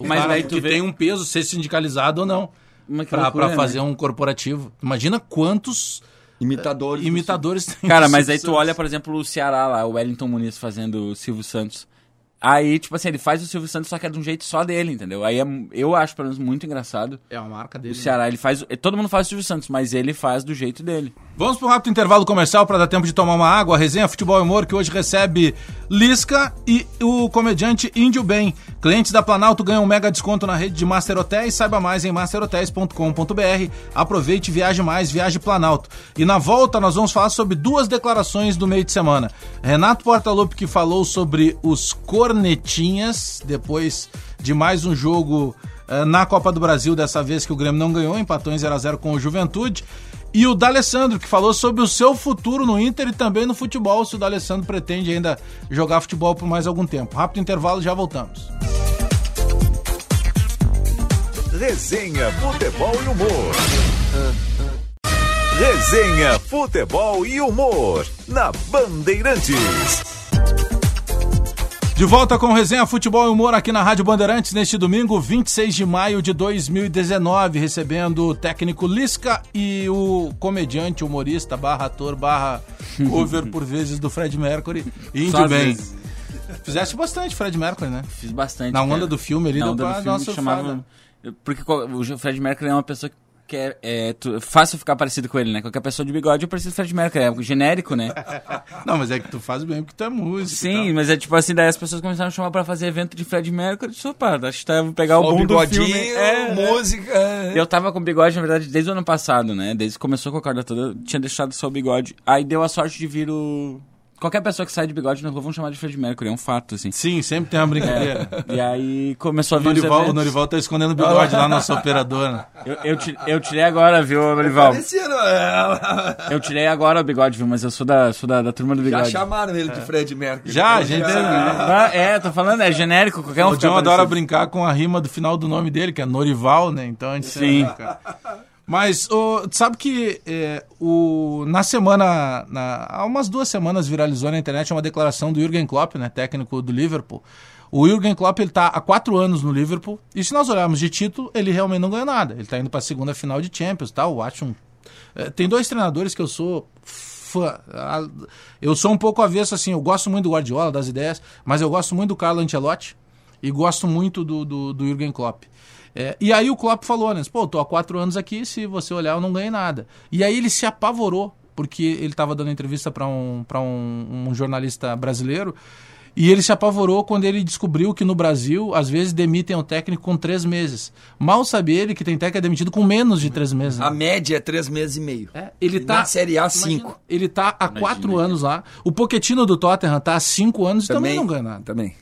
Mas daí tu vê. tem um peso ser sindicalizado ou não. Loucura, pra fazer né? um corporativo. Imagina quantos Imitadores. do imitadores tem. Cara, mas aí tu olha, por exemplo, o Ceará lá, o Wellington Muniz fazendo o Silvio Santos. Aí, tipo assim, ele faz o Silvio Santos, só que é de um jeito só dele, entendeu? Aí é, eu acho, pelo menos, muito engraçado. É uma marca O dele. né? Ceará, ele faz. Todo mundo faz o Silvio Santos, mas ele faz do jeito dele. Vamos para um rápido intervalo comercial para dar tempo de tomar uma água. A resenha Futebol e Humor que hoje recebe Lisca e o comediante Índio Bem. Clientes da Planalto ganham um mega desconto na rede de Master Hotéis. Saiba mais em masterhotels.com.br. Aproveite, viaje mais, viaje Planalto. E na volta nós vamos falar sobre duas declarações do meio de semana. Renato Portaluppi que falou sobre os cornetinhas depois de mais um jogo eh, na Copa do Brasil, dessa vez que o Grêmio não ganhou, empatou em 0 a 0 com o Juventude. E o D'Alessandro, que falou sobre o seu futuro no Inter e também no futebol, se o D'Alessandro pretende ainda jogar futebol por mais algum tempo. Rápido intervalo, já voltamos. Resenha Futebol e Humor. Resenha Futebol e Humor na Bandeirantes. De volta com Resenha Futebol e Humor aqui na Rádio Bandeirantes neste domingo, 26 de maio de 2019, recebendo o técnico Lisca e o comediante, humorista, barra ator, barra cover por vezes do Fred Mercury. Índio às bem. vezes. Fizeste bastante Fred Mercury, né? Fiz bastante. Na onda cara. do filme ali, Na onda do filme chamava. Porque o Fred Mercury é uma pessoa que é, é tu- fácil ficar parecido com ele, né? Qualquer pessoa de bigode eu preciso Fred Mercury, é genérico, né? Não, mas é que tu faz bem porque tu é músico. Sim, mas é tipo assim, daí as pessoas começaram a chamar pra fazer evento de Fred Mercury. Eu disse, opa, acho que tá, vou pegar o Ó, boom do filme. É, né? música. Eu tava com bigode, na verdade, desde o ano passado, né? Desde que começou com a corda toda, eu tinha deixado só o bigode. Aí deu a sorte de vir o... Qualquer pessoa que sai de bigode na rua vão chamar de Fred Mercury, é um fato, assim. Sim, sempre tem uma brincadeira. E aí começou a vir Norival, o. Norival tá escondendo o bigode lá, nosso operador. né? Eu, eu, eu tirei agora, viu, Norival? É, Eu tirei agora o bigode, viu? Mas eu sou da, sou da, da turma do Já bigode. chamaram ele de Fred Mercury. Já, a gente... Ah, é, tô falando, é genérico, qualquer um O John adora brincar com a rima do final do nome dele, que é Norival, né? Então a gente Sim. brinca. Mas tu sabe que é, o, na semana, na- há umas duas semanas viralizou na internet uma declaração do Jürgen Klopp, né, técnico do Liverpool. O Jürgen Klopp ele tá há quatro anos no Liverpool e se nós olharmos de título, ele realmente não ganhou nada. Ele tá indo para a segunda final de Champions, tal. Eu acho um é, tem dois treinadores que eu sou fã. Eu sou um pouco avesso, assim, eu gosto muito do Guardiola, das ideias, mas eu gosto muito do Carlo Ancelotti e gosto muito do, do, do Jürgen Klopp. É, e aí o Klopp falou, né? Pô, tô há quatro anos aqui, se você olhar eu não ganhei nada. E aí ele se apavorou, porque ele estava dando entrevista para um, pra um, um jornalista brasileiro, e ele se apavorou quando ele descobriu que no Brasil, às vezes, demitem o técnico com três meses. Mal sabe ele que tem técnico que é demitido com menos de três meses. né? A média é três meses e meio. É, ele tá Na Série A, Imagina, cinco. Ele tá há quatro anos lá. O Poquetino do Tottenham tá há cinco anos e também, não ganha nada. Também.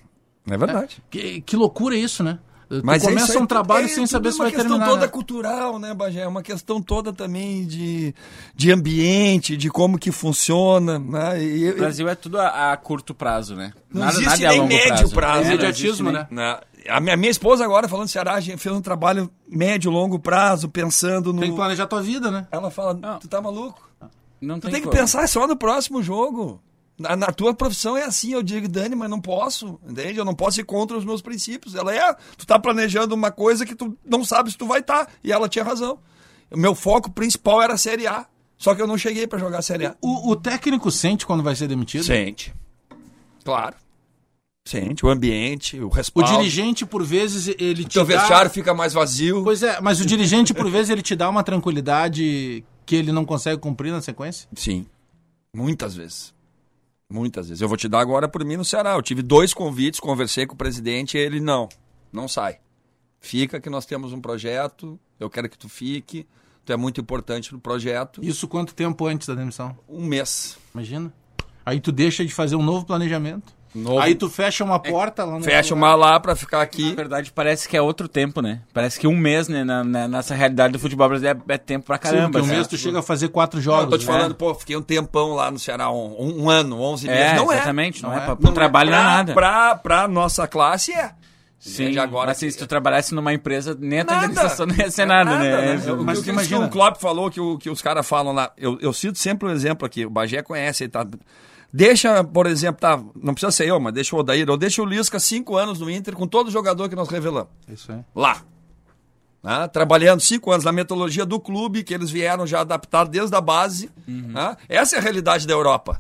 É verdade. Que, que loucura isso, né? Mas tu é começa aí, um trabalho é, sem saber se é uma vai questão terminar. toda né? cultural, né, Bagé? É uma questão toda também de, de ambiente, de como que funciona, né? E, O Brasil é tudo a, a curto prazo, né? Não nada, existe nada é a nem longo médio prazo. prazo. É, não Imediatismo, né? né? A minha, minha esposa agora, falando de Ceará, a fez um trabalho médio, longo prazo, pensando no... Tem que planejar tua vida, né? Ela fala, Não. tu tá maluco? Não Tu tem, tem que como. pensar só no próximo jogo. Na, na tua profissão é assim, eu digo, Dani, mas não posso, entende? Eu não posso ir contra os meus princípios. Ela é, tu tá planejando uma coisa que tu não sabe se tu vai estar. E ela tinha razão. O meu foco principal era a Série A. Só que eu não cheguei pra jogar a Série A. O, o técnico sente quando vai ser demitido? Sente. Claro. Sente, o ambiente, o O respaldo. dirigente, por vezes, ele O te teu dá... vestiário fica mais vazio. Pois é, mas o dirigente, por vezes, ele te dá uma tranquilidade que ele não consegue cumprir na sequência? Sim. Muitas vezes. Muitas vezes. Eu vou te dar agora por mim no Ceará. Eu tive dois convites, conversei com o presidente e ele não. Não sai. Fica que nós temos um projeto, eu quero que tu fique. Tu é muito importante no projeto. Isso quanto tempo antes da demissão? Um mês. Imagina. Aí tu deixa de fazer um novo planejamento. Novo. Aí tu fecha uma porta lá no. Fecha uma lá pra ficar Na aqui. verdade, parece que é outro tempo, né? Parece que um mês, né, na, na- nessa realidade do futebol brasileiro é, é tempo pra Sim, caramba. porque um né? mês tu chega a fazer quatro Eu jogos. tô te né? falando, pô, fiquei um tempão lá no Ceará, um, um- ano, 11 É, meses. Não é. exatamente. Não, Não é, é. pra, pro trabalho não é pra, nada. Pra, pra nossa classe é. Sim, Entende? agora mas se tu trabalhasse numa empresa, nem a tua Nada. administração não ia ser nada, né? né? Eu- Mas que imagina- o Klopp falou que, o, que os caras falam lá. Eu, eu cito sempre um exemplo aqui. O Bagé conhece, ele tá. Deixa, por exemplo, tá, não precisa ser eu, mas deixa o Odair, ou deixa o Lisca cinco anos no Inter com todo jogador que nós revelamos. Isso aí. Lá. Né? Trabalhando cinco anos na metodologia do clube, que eles vieram já adaptar desde a base. né? Essa é a realidade da Europa.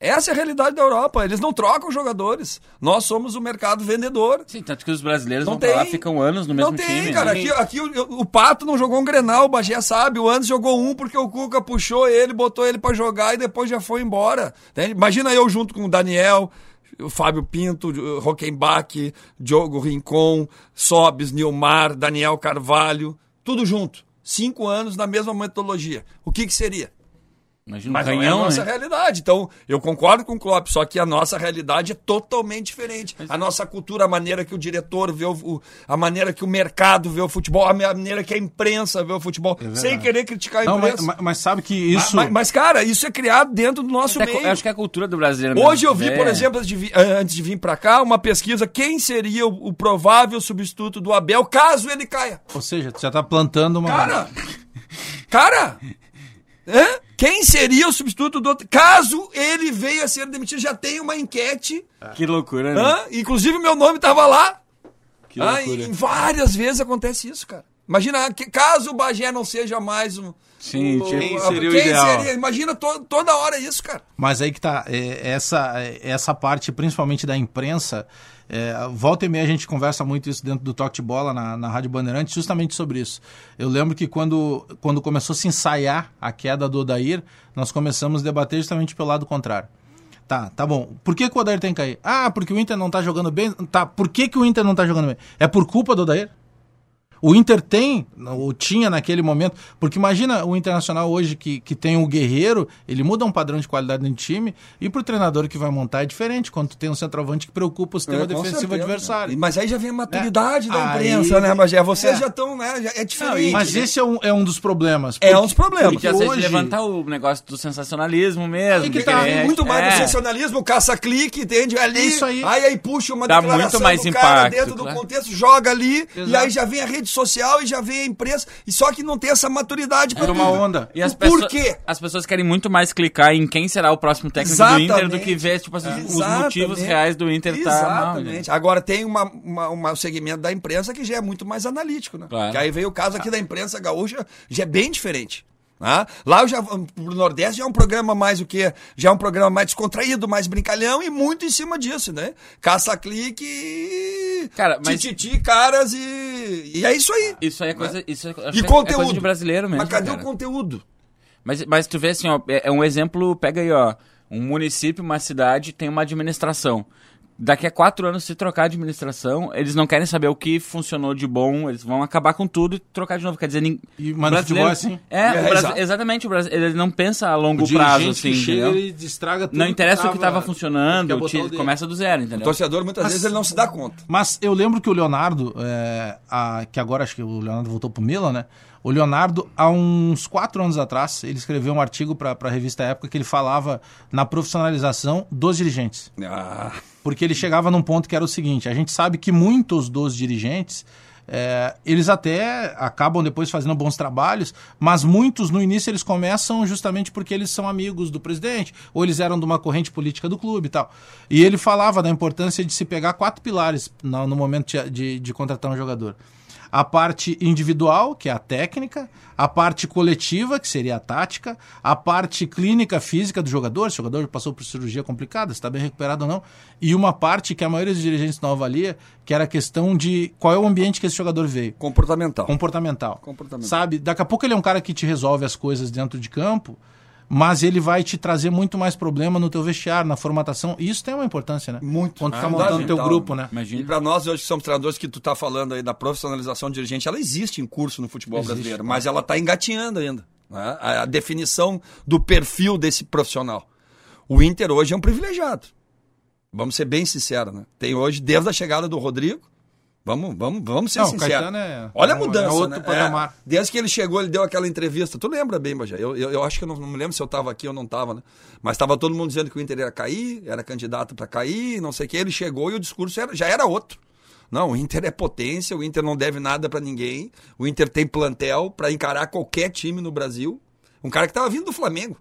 Essa é a realidade da Europa. Eles não trocam jogadores. Nós somos o mercado vendedor. Sim, tanto que os brasileiros Não vão pra lá, tem. ficam anos no mesmo não tem, time. cara. né? Aqui, aqui o, o Pato não jogou um Grenal, o Bagé sabe. O Andes jogou um porque o Cuca puxou ele, botou ele pra jogar e depois já foi embora. Entende? Imagina eu junto com o Daniel, o Fábio Pinto, o Rockenbach, Diogo Rincon, Sobes, Nilmar, Daniel Carvalho, tudo junto. Cinco anos na mesma metodologia. O que que seria? Imagina um Mas não é a nossa né? realidade. Então, eu concordo com o Klopp, só que a nossa realidade é totalmente diferente. A nossa cultura, a maneira que o diretor vê o, o- a maneira que o mercado vê o futebol, a maneira que a imprensa vê o futebol, sem querer criticar a Não, mas, imprensa. mas- sabe que isso. Mas, mas, cara, isso é criado dentro do nosso Até co- meio. eu acho que é a cultura do brasileiro Hoje eu mesmo. vi, por É. exemplo, antes de, vi- eh, antes de vir pra cá, uma pesquisa quem seria o, o provável substituto do Abel caso ele caia. Ou seja, tu já tá plantando uma. Cara! Cara! Hã? Quem seria o substituto do caso ele veio a ser demitido? Já tem uma enquete, Que loucura, né? hã? inclusive meu nome estava lá. Que Ah, loucura. e várias vezes acontece isso, cara. Imagina, que, caso o Bagé não seja mais um. Sim, tipo, o- seria o quem ideal? seria? Imagina to- toda hora isso, cara. Mas aí que tá, é, essa, essa parte, principalmente da imprensa, é, volta e meia a gente conversa muito isso dentro do Toque de Bola na, na Rádio Bandeirantes, justamente sobre isso. Eu lembro que quando, quando começou a se ensaiar a queda do Odair, nós começamos a debater justamente pelo lado contrário. Tá, tá bom. Por que, que o Odair tem que cair? Ah, porque o Inter não tá jogando bem. Tá, por que, que o Inter não tá jogando bem? É por culpa do Odair? O Inter tem, ou tinha naquele momento, porque imagina o Internacional hoje que, que tem o Guerreiro, ele muda um padrão de qualidade no time, e pro treinador que vai montar é diferente, quando tu tem um centroavante que preocupa o sistema É, defensivo certeza, adversário. né? Mas aí já vem a maturidade É. da Aí- imprensa, né, Bagé? Vocês É. já estão, né? já- é diferente. Mas esse é um, é um dos problemas. É um dos problemas. Porque às vezes hoje- levantar o negócio do sensacionalismo mesmo. Aí que tá, querer- muito mais é. do sensacionalismo, caça-clique, entende? Ali, É isso aí. aí, aí puxa uma Dá declaração muito mais do cara impacto, dentro do claro. contexto, joga ali, e Exato. aí já vem a rede social e já vem a imprensa, e só que não tem essa maturidade pra É uma onda. E as Por pessoas, quê? As pessoas querem muito mais clicar em quem será o próximo técnico Exatamente. do Inter do que ver tipo, assim, os Exatamente. motivos reais do Inter estar né? Exatamente. Agora tem uma, uma, uma- um segmento da imprensa que já é muito mais analítico, né? Claro. Que aí veio o caso aqui da imprensa gaúcha, já é bem diferente. Né? Lá já, pro Nordeste já é um programa mais o quê? Já é um programa mais descontraído, mais brincalhão e muito em cima disso, né? Caça-clique. Cara, mas- Tititi, caras e... E é isso aí. Isso aí é coisa, isso é, E que conteúdo. é coisa de brasileiro mesmo. Mas cadê cara. o conteúdo? Mas, mas tu vê assim, ó, é, é um exemplo, pega aí, ó, um município, uma cidade tem uma administração. Daqui a quatro anos, se trocar a administração, eles não querem saber o que funcionou de bom, eles vão acabar com tudo e trocar de novo. Quer dizer, nin- E- o mas no futebol é assim? É, É, o Brasi- exato. exatamente, o Brasi- ele não pensa a longo O prazo, assim, que chega, ele estraga tudo Não interessa o que tava- estava funcionando, o time começa do zero, entendeu? O torcedor muitas Mas- vezes ele não se dá conta. Mas eu lembro que o Leonardo, é, a- que agora acho que o Leonardo voltou pro Milan, né? O Leonardo, há uns quatro anos atrás, ele escreveu um artigo para a revista Época que ele falava na profissionalização dos dirigentes. Ah, Porque ele chegava num ponto que era o seguinte: a gente sabe que muitos dos dirigentes. é, eles até acabam depois fazendo bons trabalhos, mas muitos no início eles começam justamente porque eles são amigos do presidente, ou eles eram de uma corrente política do clube e tal. E ele falava da importância de se pegar quatro pilares no, no momento de, de- de contratar um jogador. A parte individual, que é a técnica, a parte coletiva, que seria a tática, a parte clínica física do jogador, se o jogador passou por cirurgia complicada, se está bem recuperado ou não, e uma parte que a maioria dos dirigentes não avalia, que era a questão de qual é o ambiente que esse jogador veio. comportamental. Comportamental. Comportamental. Sabe? Daqui a pouco ele é um cara que te resolve as coisas dentro de campo, mas ele vai te trazer muito mais problema no teu vestiário, na formatação. E isso tem uma importância, né? Muito. Quando tu Ah, tá montando teu grupo, né? E Imagina. para nós hoje que somos treinadores que tu tá falando aí da profissionalização do dirigente, ela existe em curso no futebol Existe, brasileiro, mas ela tá engatinhando ainda. né? A, a definição do perfil desse profissional. O Inter hoje é um privilegiado. Vamos ser bem sinceros, né? Tem hoje, desde a chegada do Rodrigo, vamos, vamos, vamos ser Não, sinceros. É- Olha a é mudança, outro né? patamar. É, desde que ele chegou, ele deu aquela entrevista. Tu lembra bem, Bajé? Eu, eu, eu acho que eu não, não me lembro se eu tava aqui ou não tava, né? Mas tava todo mundo dizendo que o Inter ia cair, era candidato para cair, não sei o que. Ele chegou e o discurso era- já era outro. Não, o Inter é potência, o Inter não deve nada para ninguém. O Inter tem plantel para encarar qualquer time no Brasil. Um cara que tava vindo do Flamengo.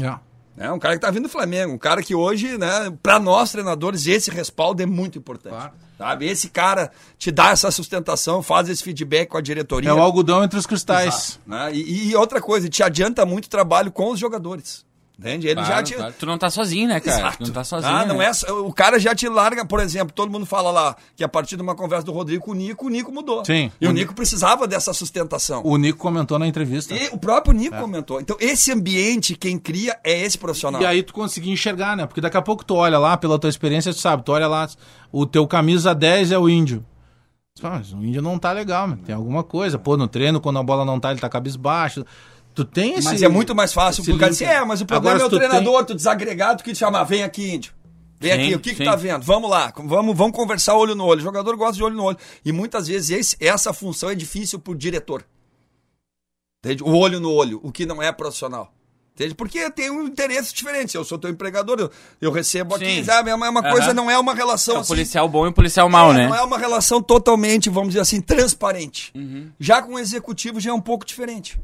É. né? Um cara que tá vindo do Flamengo, um cara que hoje, né, para nós treinadores, esse respaldo é muito importante. Claro. Sabe? Esse cara te dá essa sustentação, faz esse feedback com a diretoria. É o algodão entre os cristais. né? E, e outra coisa, te adianta muito trabalho com os jogadores. Entende? Ele já Claro, te. claro. Tu não tá sozinho, né, cara? Exato. Tu não tá sozinho. Ah, não né? é, o cara já te larga, por exemplo, todo mundo fala lá que a partir de uma conversa do Rodrigo com o Nico, o Nico mudou. Sim. E o O Nico precisava dessa sustentação. O Nico comentou na entrevista. E o próprio Nico comentou. Então, esse ambiente, quem cria é esse profissional. E aí tu conseguir enxergar, né? Porque daqui a pouco tu olha lá, pela tua experiência, tu sabe, tu olha lá, o teu camisa 10 é o índio. Tu fala, mas o índio não tá legal, meu. tem alguma coisa. Pô, no treino, quando a bola não tá, ele tá cabisbaixo. Tu tem esse... Mas é muito mais fácil, porque link. assim, é, mas o problema Agora, é o tu treinador, tu desagregado, que te chama, vem aqui, índio. Vem Sim, aqui, o que, que tá vendo? Vamos lá, vamos, vamos conversar olho no olho. O jogador gosta de olho no olho. E muitas vezes esse- essa função é difícil pro diretor. Entende? O olho no olho, o que não é profissional. Entende? Porque tem um interesse diferente. Eu sou teu empregador, eu, eu recebo aqui, sabe? É uma, é uma Aham. coisa, não é uma relação É o assim. policial bom e o policial mau, É, né? Não é uma relação totalmente, vamos dizer assim, transparente. Uhum. Já com o executivo já é um pouco diferente.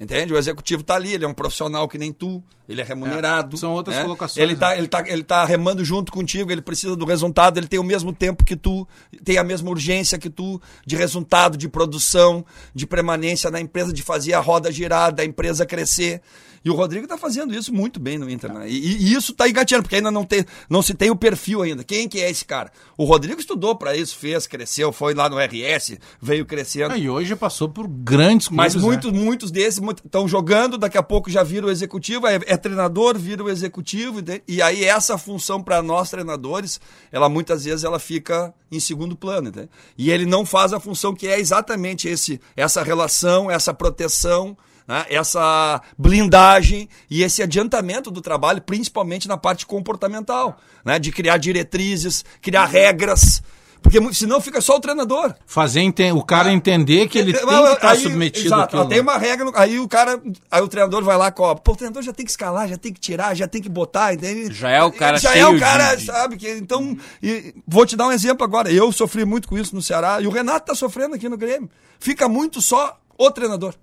Entende? O executivo tá ali, ele é um profissional que nem tu, ele é remunerado. É, são outras né? colocações, Ele tá, né? ele, tá, ele tá remando junto contigo, ele precisa do resultado, ele tem o mesmo tempo que tu, tem a mesma urgência que tu, de resultado, de produção, de permanência na empresa, de fazer a roda girar, da empresa crescer. E o Rodrigo tá fazendo isso muito bem no Inter. Né? E, e isso tá engateando, porque ainda não, tem, não se tem o perfil ainda. Quem que é esse cara? O Rodrigo estudou para isso, fez, cresceu, foi lá no RS, veio crescendo. Ah, e hoje passou por grandes Mas clubes, né? muitos, muitos desses estão jogando, daqui a pouco já vira o executivo, é, é treinador, vira o executivo, e aí essa função para nós treinadores, ela muitas vezes ela fica em segundo plano, entende? E ele não faz a função que é exatamente esse, essa relação, essa proteção, né? essa blindagem e esse adiantamento do trabalho, principalmente na parte comportamental, né? de criar diretrizes, criar regras. Porque senão fica só o treinador. Fazer o cara entender que ele tem que estar submetido exato, àquilo. Tem uma regra, no- aí o cara, aí o treinador vai lá, cobra. Pô, o treinador já tem que escalar, já tem que tirar, já tem que botar, entende? Já é o cara Já é o cara, de- sabe? Que, então, e vou te dar um exemplo agora. Eu sofri muito com isso no Ceará e o Renato tá sofrendo aqui no Grêmio. Fica muito só o treinador.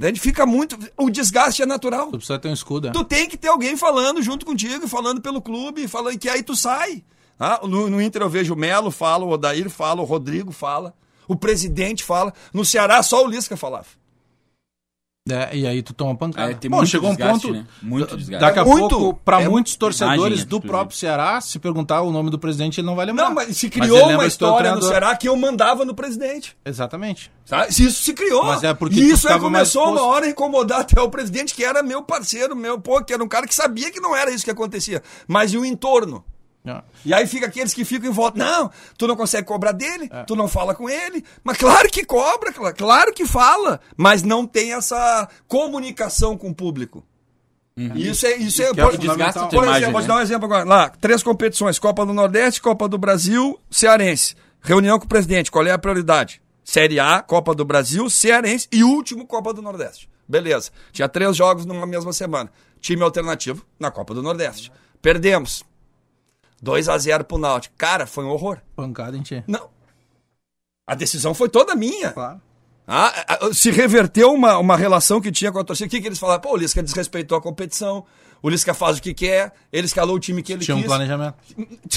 Entende? Fica muito. O desgaste é natural. Tu precisa ter um escudo. é. Tu tem que ter alguém falando junto contigo, falando pelo clube, falando que aí tu sai. Ah, no, no Inter eu vejo o Melo fala, o Odair fala, o Rodrigo fala, o presidente fala. No Ceará só o Lisca falava. É, e aí tu toma pancada. É, tem Bom, muito chegou um desgaste, ponto. né? Muito desgaste. Daqui a É muito- pouco, para é muitos torcedores imagem, do próprio Ceará, se perguntar o nome do presidente, ele não vai lembrar. Não, mas se criou lembra uma história no. Ceará que eu mandava no presidente. Exatamente. Sabe? Se Isso se criou. Mas é porque e isso aí ficava mais começou uma hora a incomodar até o presidente, que era meu parceiro, meu, pô, que era um cara que sabia que não era isso que acontecia. Mas e o entorno? É. E aí fica aqueles que ficam em volta. Não, tu não consegue cobrar dele, É. tu não fala com ele. Mas claro que cobra, cla- claro que fala. Mas não tem essa comunicação com o público. Isso é. Isso é, é por, o desgasta por imagem, exemplo, vou te né? dar um exemplo agora. Lá, três competições: Copa do Nordeste, Copa do Brasil, Cearense. Reunião com o presidente, qual é a prioridade? Série A, Copa do Brasil, Cearense e último Copa do Nordeste. Beleza. Tinha três jogos numa mesma semana. Time alternativo na Copa do Nordeste. Perdemos. 2 a 0 pro Náutico. Cara, foi um horror. Pancada em ti. Não. A decisão foi toda minha. Claro. Ah, ah, se reverteu uma, uma relação que tinha com a torcida. O que, que eles falaram? Pô, o Lisca desrespeitou a competição. O Lisca faz o que quer. Ele escalou o time que ele Tinha um quis. planejamento.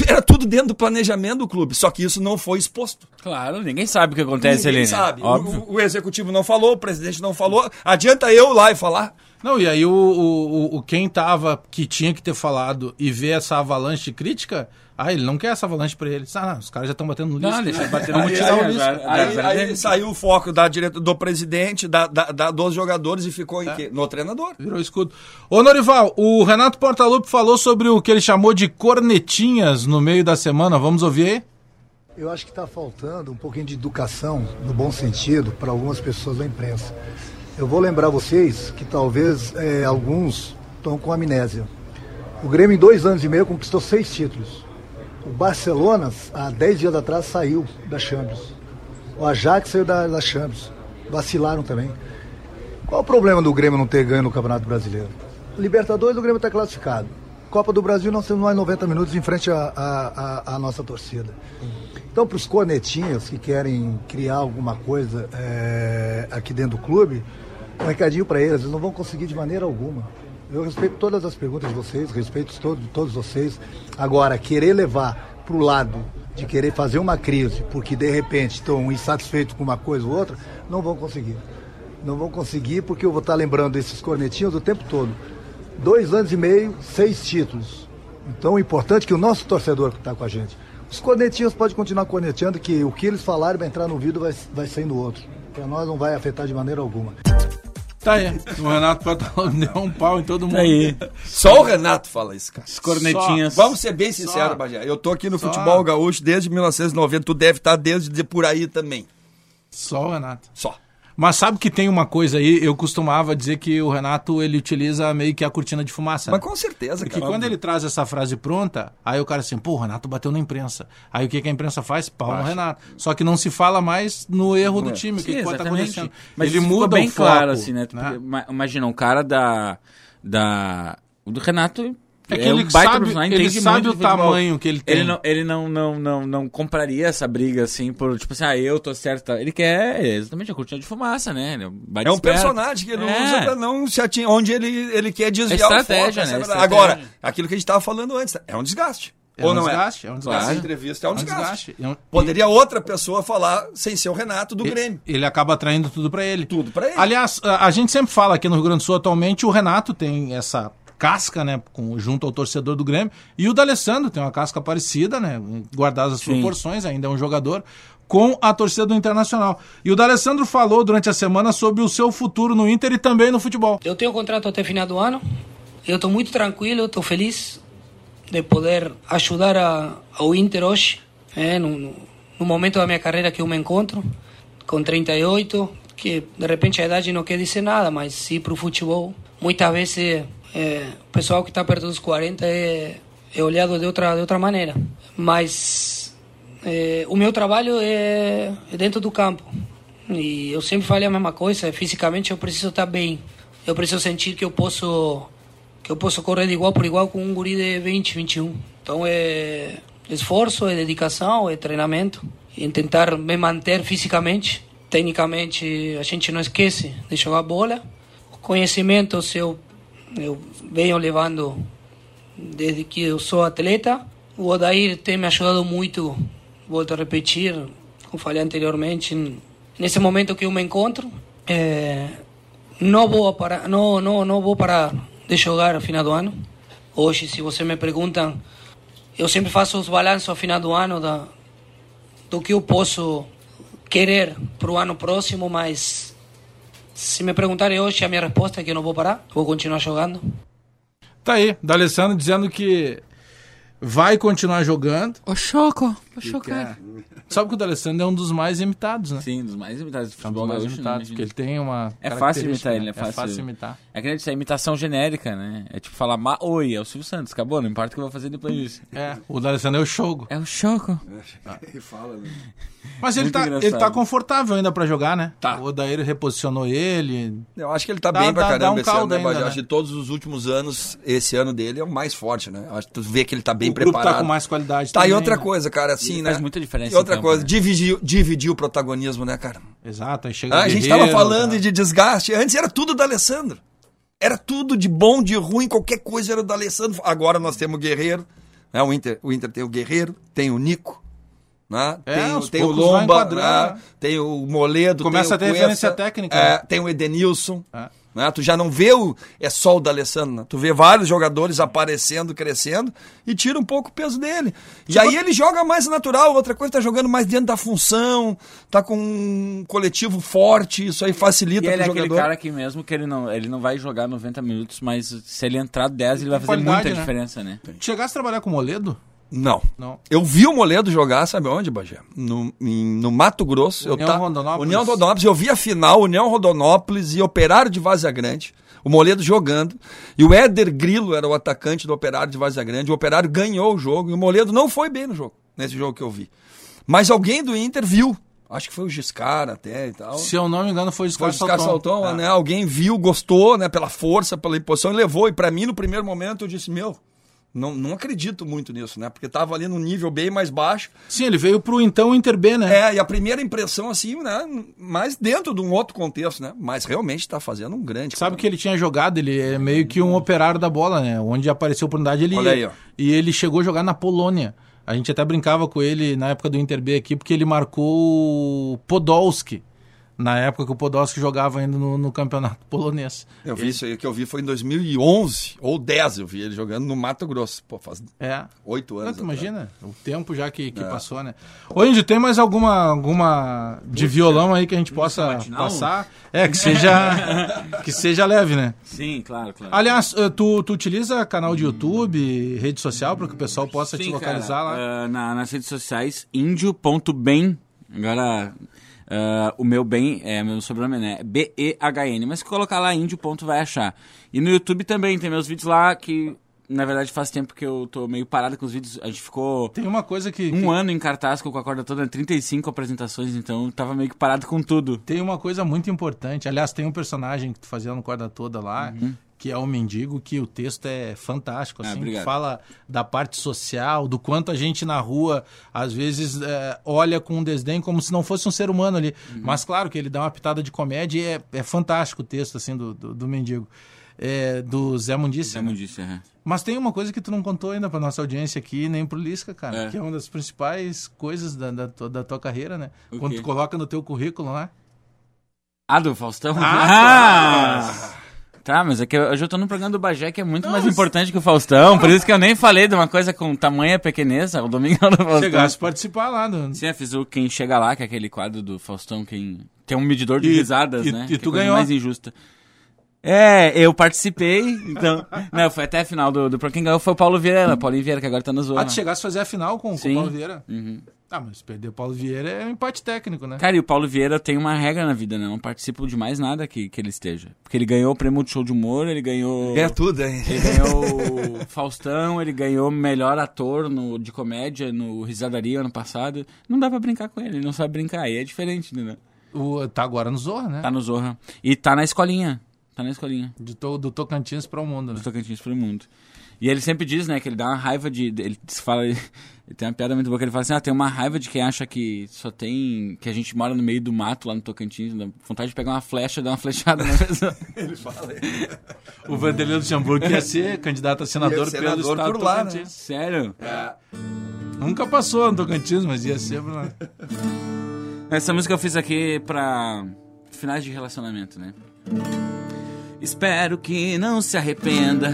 Era tudo dentro do planejamento do clube. Só que isso não foi exposto. Claro, ninguém sabe o que acontece Ninguém ali, né? sabe. O- Óbvio. O, o executivo não falou, o presidente não falou. Adianta eu lá e falar. Não, e aí o, o, o- quem tava, que tinha que ter falado e ver essa avalanche de crítica, ah, ele não quer essa avalanche pra ele. Ah, não, os caras já estão batendo no lixo. Não, deixa eu bater no lixo. Aí- lixo. aí- Aí, aí- aí saiu o foco da direta, do presidente, da, da- da- dos jogadores e ficou É. em quê? No treinador. Virou escudo. Ô, Norival, o Renato Portaluppi falou sobre o que ele chamou de cornetinhas no meio da semana. Vamos ouvir aí? Eu acho que está faltando um pouquinho de educação, no bom sentido, para algumas pessoas da imprensa. Eu vou lembrar vocês que talvez é, alguns estão com amnésia. O Grêmio, em dois anos e meio, conquistou seis títulos. O Barcelona, há dez dias atrás, saiu da Champions. O Ajax saiu da, da Champions. Vacilaram também. Qual o problema do Grêmio não ter ganho no Campeonato Brasileiro? Libertadores, o Grêmio está classificado. Copa do Brasil, nós temos mais 90 minutos em frente à nossa torcida. Então, para os cornetinhas que querem criar alguma coisa é, aqui dentro do clube, um recadinho para eles, eles não vão conseguir de maneira alguma. Eu respeito todas as perguntas de vocês, respeito todo, todos vocês. Agora, querer levar para o lado de querer fazer uma crise, porque de repente estão insatisfeitos com uma coisa ou outra, não vão conseguir. Não vão conseguir, porque eu vou estar lembrando desses cornetinhos o tempo todo. Dois anos e meio, seis títulos. Então, o importante é que o nosso torcedor que está com a gente. Os cornetinhos podem continuar corneteando, que o que eles falarem vai entrar no vidro vai, vai sair no outro. Para nós não vai afetar de maneira alguma. Tá aí. O Renato Portaluppi deu um pau em todo mundo. Tá aí. Só o Renato fala isso, cara. As cornetinhas. Vamos ser bem sinceros, Só. Bagé. Eu tô aqui no Só. futebol gaúcho desde 1990. Tu deve estar desde por aí também. Só o Renato. Só. Mas sabe que tem uma coisa aí, eu costumava dizer que o Renato ele utiliza meio que a cortina de fumaça. Mas com certeza, Porque cara. quando ele traz essa frase pronta, aí o cara assim, pô, o Renato bateu na imprensa. Aí o que, que a imprensa faz? Pau no Renato. Só que não se fala mais no erro do time, o que, que pode estar exatamente. acontecendo. Mas ele muda bem o foco, claro, assim, né? né? Imagina, um cara da. da o do Renato É que É ele um baita sabe, profissional, ele sabe o tamanho que ele tem. Ele não, ele não, não, não, não compraria essa briga assim por, tipo assim, ah, eu tô certo. tá? Ele quer exatamente a cortina de fumaça, né? Ele baita É um personagem que ele É. usa pra não se atingir onde ele, ele quer desviar É o foco. estratégia, é a né? Estratégia. Agora, aquilo que a gente tava falando antes, é um desgaste. É Ou um não desgaste, é? é um desgaste. Essa entrevista é um É um desgaste. desgaste. É um- Poderia outra pessoa falar sem ser o Renato do e- Grêmio. Ele acaba atraindo tudo pra ele. Tudo pra ele. Aliás, a, a gente sempre fala aqui no Rio Grande do Sul atualmente, o Renato tem essa casca, né, com, junto ao torcedor do Grêmio, e o D'Alessandro tem uma casca parecida, né, guardadas as Sim. proporções, ainda é um jogador, com a torcida do Internacional. E o D'Alessandro falou durante a semana sobre o seu futuro no Inter e também no futebol. Eu tenho contrato até final do ano. Eu estou muito tranquilo, estou feliz de poder ajudar a, ao Inter hoje, é, no, no, no momento da minha carreira que eu me encontro, com 38, que de repente a idade não quer dizer nada, mas sim para o futebol. Muitas vezes é, o pessoal que está perto dos 40 é, é olhado de outra, de outra maneira. Mas é, o meu trabalho é, é dentro do campo. E eu sempre falei a mesma coisa, fisicamente eu preciso estar bem. Eu preciso sentir que eu posso que eu posso correr de igual por igual com um guri de 20, 21. Então é esforço, é dedicação, é treinamento. E tentar me manter fisicamente. Tecnicamente a gente não esquece de jogar bola. Conhecimentos eu, eu venho levando desde que eu sou atleta. O Odair tem me ajudado muito, volto a repetir, como falei anteriormente, nesse momento que eu me encontro. É, não vou parar, não, não, não vou parar de jogar ao final do ano. Hoje, se você me perguntam, eu sempre faço os balanços ao final do ano da, do que eu posso querer para o ano próximo, mas se me perguntarem hoje, a minha resposta é que eu não vou parar, vou continuar jogando. Tá aí, D'Alessandro dizendo que vai continuar jogando. O choco, o é- Sabe que o D'Alessandro é um dos mais imitados, né? Sim, dos mais imitados do É um dos futebol mais gaúcho, imitados, né? porque ele tem uma. É fácil imitar ele, né? é fácil. imitar. É que é imitação genérica, né? É tipo falar ma oi, é o Silvio Santos, acabou, não importa o que eu vou fazer depois disso. É, o D'Alessandro é o Chogo. É o choco. Mas ele Muito tá, engraçado. ele tá confortável ainda pra jogar, né? Tá. O Odair reposicionou ele. Eu acho que ele tá Dá- bem pra dá- dá caramba um esse ano, caldo né, ainda, né? Acho que de todos os últimos anos, esse ano dele é o mais forte, né? Acho que tu vê que ele tá bem o grupo preparado. tá com mais qualidade Tá, e também, outra né? coisa, cara, assim, Ele né? faz muita diferença E outra campo, coisa, né? dividir, dividir o protagonismo, né, cara? Exato, aí chega Ah, a gente Guerreiro, tava falando tá. de desgaste. Antes era tudo da Alessandro. Era tudo de bom, de ruim, qualquer coisa era do Alessandro. Agora nós temos o Guerreiro. Né? O, Inter, o Inter tem o Guerreiro, tem o Nico. Né? É, tem, o- tem o Lomba, né? tem o Moledo, Começa tem a ter o referência técnica, é, né? tem o Edenilson. É. né? Tu já não vê o, é só o da Alessandro, né? tu vê vários jogadores aparecendo, crescendo e tira um pouco o peso dele. E aí ele joga mais natural, outra coisa, tá jogando mais dentro da função, tá com um coletivo forte, isso aí facilita E ele pro é aquele jogador. cara que mesmo que ele não, ele não vai jogar 90 minutos, mas se ele entrar 10, ele vai fazer muita né? diferença, né? Chegasse a trabalhar com o Moledo? Não. Não. Eu vi o Moledo jogar, sabe onde, Bagé? No, em- no Mato Grosso. União eu tá, Rondonópolis. União Rondonópolis. Eu vi a final, União Rondonópolis e Operário de Vazia Grande. O Moledo jogando. E o Éder Grilo era o atacante do Operário de Vazia Grande. O Operário ganhou o jogo e o Moledo não foi bem no jogo, nesse jogo que eu vi. Mas alguém do Inter viu. Acho que foi o Giscar até e tal. Se eu não me engano, foi o Foi Oscar o Giscar Salton, É. né? Alguém viu, gostou, né? Pela força, pela imposição e levou. E pra mim, no primeiro momento, eu disse, meu, não, não acredito muito nisso, né? Porque tava ali num nível bem mais baixo. Sim, ele veio pro então Inter B, né? É, e a primeira impressão, assim, né? Mais dentro de um outro contexto, né? Mas realmente tá fazendo um grande. Sabe que ele tinha jogado, ele é meio que um operário da bola, né? Onde apareceu a oportunidade, ele Olha aí, ó. E ele chegou a jogar na Polônia. A gente até brincava com ele na época do Inter B aqui, porque ele marcou o Podolski. Na época que o Podolski jogava ainda no, no campeonato polonês. Eu vi isso aí, que eu vi foi em 2011 ou 10, eu vi ele jogando no Mato Grosso. Pô, faz É. oito Não, anos. tu atrás. imagina o tempo já que, que É. passou, né? Ô, Índio, tem mais alguma, alguma de violão aí que a gente possa matinal? passar? É, que seja, que seja leve, né? Sim, claro, claro. Aliás, eh, tu, tu utiliza canal de YouTube, rede social, para que o pessoal possa te Sim, localizar cara, lá? ah, na- nas redes sociais, índio.bem. Agora, ah, o meu bem, é meu sobrenome, né? B-E-H-N. Mas se colocar lá índio, ponto, vai achar. E no YouTube também, tem meus vídeos lá que, na verdade, faz tempo que eu tô meio parado com os vídeos. A gente ficou Tem uma coisa que, um que- ano em cartaz com a corda toda, 35 apresentações, então tava meio que parado com tudo. tem uma coisa muito importante. Aliás, tem um personagem que tu fazia no Corda Toda lá, Uhum. Que é o Mendigo, que o texto é fantástico, Ah, assim, obrigado. fala da parte social, do quanto a gente na rua, às vezes, é, olha com um desdém como se não fosse um ser humano ali. Uhum. Mas, claro, que ele dá uma pitada de comédia e é, é fantástico o texto, assim, do, do, do Mendigo. É, do Zé Mundice. Zé né? Mundice, é. Mas tem uma coisa que tu não contou ainda pra nossa audiência aqui, nem pro Lisca, cara, É. que é uma das principais coisas da, da, tua, da tua carreira, né? O Quando tu coloca no teu currículo lá. Ah, do Faustão? Ah, Tá, mas é que eu- hoje eu tô no programa do Bagé que é muito mais importante que o Faustão, por isso que eu nem falei de uma coisa com tamanha pequeneza, o Domingão do Faustão. Chegasse a participar lá. Do... Sim, eu fiz o Quem Chega Lá, que é aquele quadro do Faustão, quem tem um medidor de E- risadas, e- né? e que é tu coisa ganhou. mais injusta. É, eu participei, então... não, foi até a final do, do... Quem ganhou foi o Paulo Vieira, Paulinho Vieira, que agora tá no Zorra. Ah, tu chegasse a fazer a final com, com o. Paulo Vieira. Uhum. Ah, mas perder o Paulo Vieira é um empate técnico, né? Cara, e o Paulo Vieira tem uma regra na vida, né? Não participo de mais nada que, que ele esteja. Porque ele ganhou o prêmio de show de humor, ele ganhou... É tudo, hein? Ele ganhou o Faustão, ele ganhou melhor ator no, de comédia no Risadaria ano passado. Não dá pra brincar com ele, ele não sabe brincar, aí é diferente, né? O, tá agora no Zorra, né? Tá no Zorra. E tá na escolinha. Tá na escolinha. De to- do Tocantins para o mundo, né? Dos Tocantins pro mundo. E ele sempre diz, né, que ele dá uma raiva de. de- Ele fala. Ele tem uma piada muito boa que ele fala assim: ah, tem uma raiva de quem acha que só tem. que a gente mora no meio do mato lá no Tocantins. Vontade de pegar uma flecha e dar uma flechada na pessoa. O Vanderlei Luxemburgo ia ser candidato a senador, ser pelo senador estado por do lá, Tocantins. Sério? Nunca passou no Tocantins, mas ia ser por lá. Essa música eu fiz aqui pra finais de relacionamento, né? Espero que não se arrependa.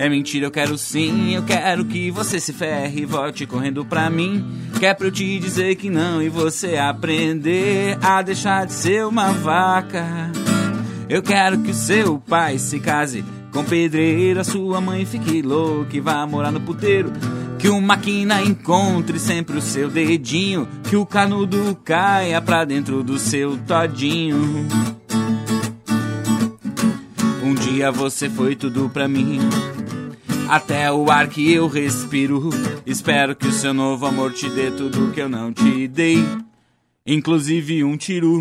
É mentira, eu quero sim, eu quero que você se ferre e volte correndo pra mim. Que é pra eu te dizer que não e você aprender a deixar de ser uma vaca. Eu quero que o seu pai se case com pedreiro, a sua mãe fique louca e vá morar no puteiro. Que o máquina encontre sempre o seu dedinho, que o canudo caia pra dentro do seu todinho. Um dia você foi tudo pra mim. Até o ar que eu respiro. Espero que o seu novo amor te dê tudo que eu não te dei, inclusive um tiro.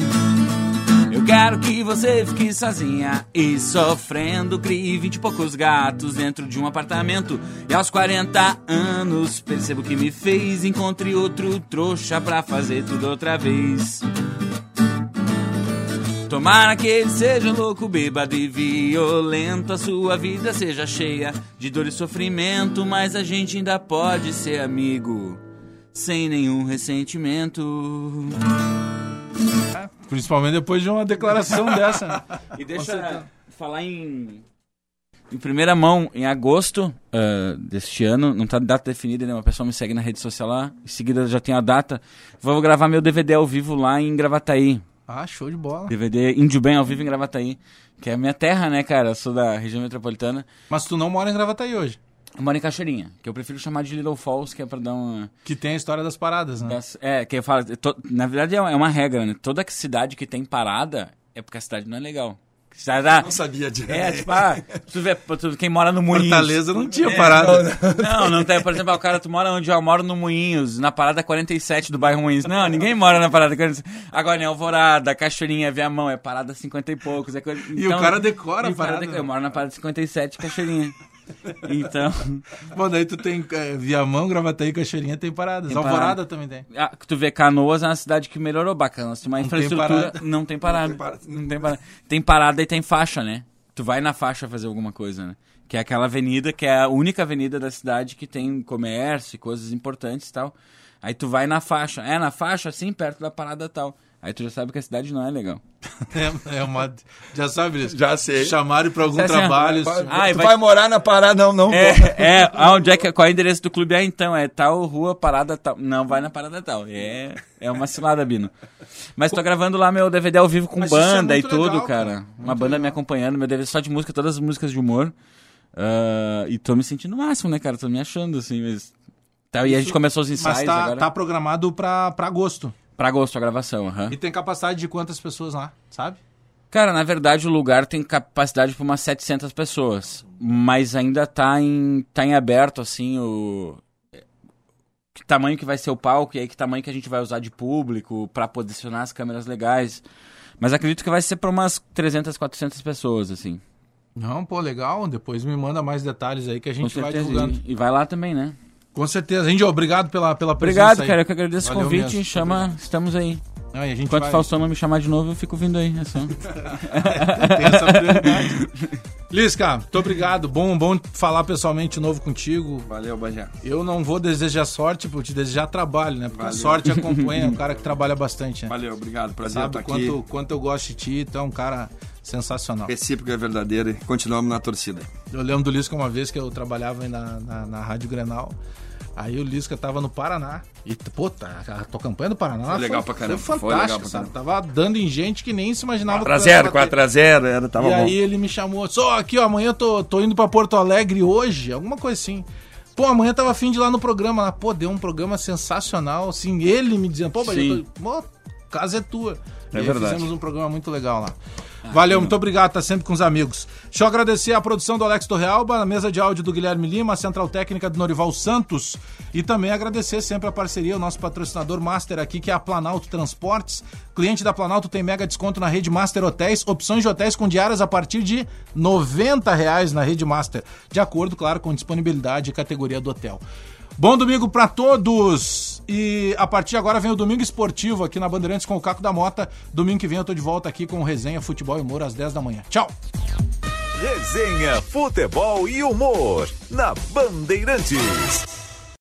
Eu quero que você fique sozinha e sofrendo. Crie vinte e poucos gatos dentro de um apartamento. E aos 40 anos percebo que me fez. Encontre outro trouxa pra fazer tudo outra vez. Tomara que ele seja louco, bêbado e violento. A sua vida seja cheia de dor e sofrimento. Mas a gente ainda pode ser amigo, sem nenhum ressentimento. Principalmente depois de uma declaração dessa. né? E deixa eu falar em. Em primeira mão, em agosto ah, deste ano, não tá data definida, né? Uma pessoa me segue na rede social lá, em seguida já tem a data. Vou gravar meu DVD ao vivo lá em Gravataí. Ah, show de bola. DVD Índio Bem ao vivo em Gravataí. Que é a minha terra, né, cara? Eu sou da região metropolitana. Mas tu não mora em Gravataí hoje. Eu moro em Cachoeirinha, que eu prefiro chamar de Little Falls, que é pra dar uma. Que tem a história das paradas, né? das- É, que eu falo. to- Na verdade é uma- é uma regra, né? Toda cidade que tem parada é porque a cidade não é legal. Ah, Não sabia disso. É, tipo, ah, tu vê, tu- quem mora no Moinhos. Fortaleza não tinha parada. Não, não tem. Por exemplo, ah, o cara, tu mora onde eu moro no Moinhos, na parada 47 do bairro Moinhos. Não, ninguém mora na parada 47. Agora, em Alvorada, Cachoeirinha, Viamão, é parada 50 e poucos. É coisa... E o cara decora a parada. decora. Eu moro na parada 57, Cachoeirinha. Então, Bom, daí tu tem é, Viamão, Gravataí, Cachoeirinha, tem paradas. Tem Alvorada parada. também tem. ah, tu vê Canoas é uma cidade que melhorou bacana. Tem uma tem infraestrutura. parada. Não tem parada. Não tem parada. Não tem parada. Tem parada e tem faixa, né? Tu vai na faixa fazer alguma coisa, né? Que é aquela avenida que é a única avenida da cidade que tem comércio e coisas importantes e tal. Aí tu vai na faixa. É, na faixa, assim, perto da parada tal. Aí tu já sabe que a cidade não é legal. É, é uma. Já sabe isso? Já sei. Chamaram pra algum É assim, trabalho. Ah, e tu vai- vai... morar na parada? Não, não. É, é, aonde é que, qual é o endereço do clube? Ah, então, é tal rua, parada tal. Não, vai na parada tal. É, é uma cilada, Bino. Mas tô gravando lá meu DVD ao vivo com Mas é banda e muito tudo, legal, cara. cara. Uma banda me acompanhando, meu DVD só de música, todas as músicas de humor. Ah, e tô me sentindo o máximo, né, cara? Tô me achando, assim, mas... Tá, e a gente começou os ensaios Mas tá, agora. tá programado pra, pra agosto. Pra agosto a gravação, aham. E tem capacidade de quantas pessoas lá, sabe? Cara, na verdade o lugar tem capacidade para umas 700 pessoas, mas ainda tá em, tá em aberto, assim, o... Que tamanho que vai ser o palco e aí que tamanho que a gente vai usar de público para posicionar as câmeras legais. Mas acredito que vai ser para umas 300, 400 pessoas, assim. Não, pô, legal. Depois me manda mais detalhes aí que a gente vai divulgando. E vai lá também, né? Com certeza. Índio, obrigado pela, pela presença Obrigado, aí. cara. Eu que agradeço Valeu o convite. mesmo. Chama, estamos aí. A gente Enquanto vai... o Faustão não me chamar de novo, eu fico vindo aí. É só. Tem essa prioridade. Lisca, muito obrigado. Bom, bom falar pessoalmente de novo contigo. Valeu, Bagé. Eu não vou desejar sorte, vou te desejar trabalho, né? Porque a Valeu. sorte acompanha um cara que trabalha bastante, né? Valeu, obrigado. Prazer Sabe estar aqui. quanto, quanto eu gosto de ti, tu é um cara sensacional. Recíproco é verdadeiro e continuamos na torcida. Eu lembro do Lisca uma vez que eu trabalhava aí na, na, na Rádio Grenal. Aí o Lisca tava no Paraná. E, pô, tá, a tua campanha do Paraná Foi legal pra caramba, Foi foi legal fantástica, pra sabe? Tava dando em gente que nem se imaginava. que 4x0, tava tendo. 4x0, era, tava e bom. aí ele me chamou, só aqui, ó, amanhã eu tô, tô indo pra Porto Alegre hoje, alguma coisa assim. Pô, amanhã tava afim de ir lá no programa lá. Pô, deu um programa sensacional, assim, ele me dizendo, pô, mas Sim. eu tô, pô, casa é tua. É e verdade. fizemos um programa muito legal lá. Valeu, muito obrigado, tá sempre com os amigos. Deixa eu agradecer a produção do Alex Torrealba, a mesa de áudio do Guilherme Lima, a central técnica do Norival Santos e também agradecer sempre a parceria, o nosso patrocinador master aqui, que é a Planalto Transportes. Cliente da Planalto tem mega desconto na rede Master Hotéis, opções de hotéis com diárias a partir de 90 reais na rede Master, de acordo, claro, com disponibilidade e categoria do hotel. Bom domingo pra todos! E a partir de agora vem o Domingo Esportivo aqui na Bandeirantes com o Caco da Mota. Domingo que vem eu tô de volta aqui com Resenha Futebol e Humor às 10 da manhã. Tchau! Resenha, futebol e humor na Bandeirantes.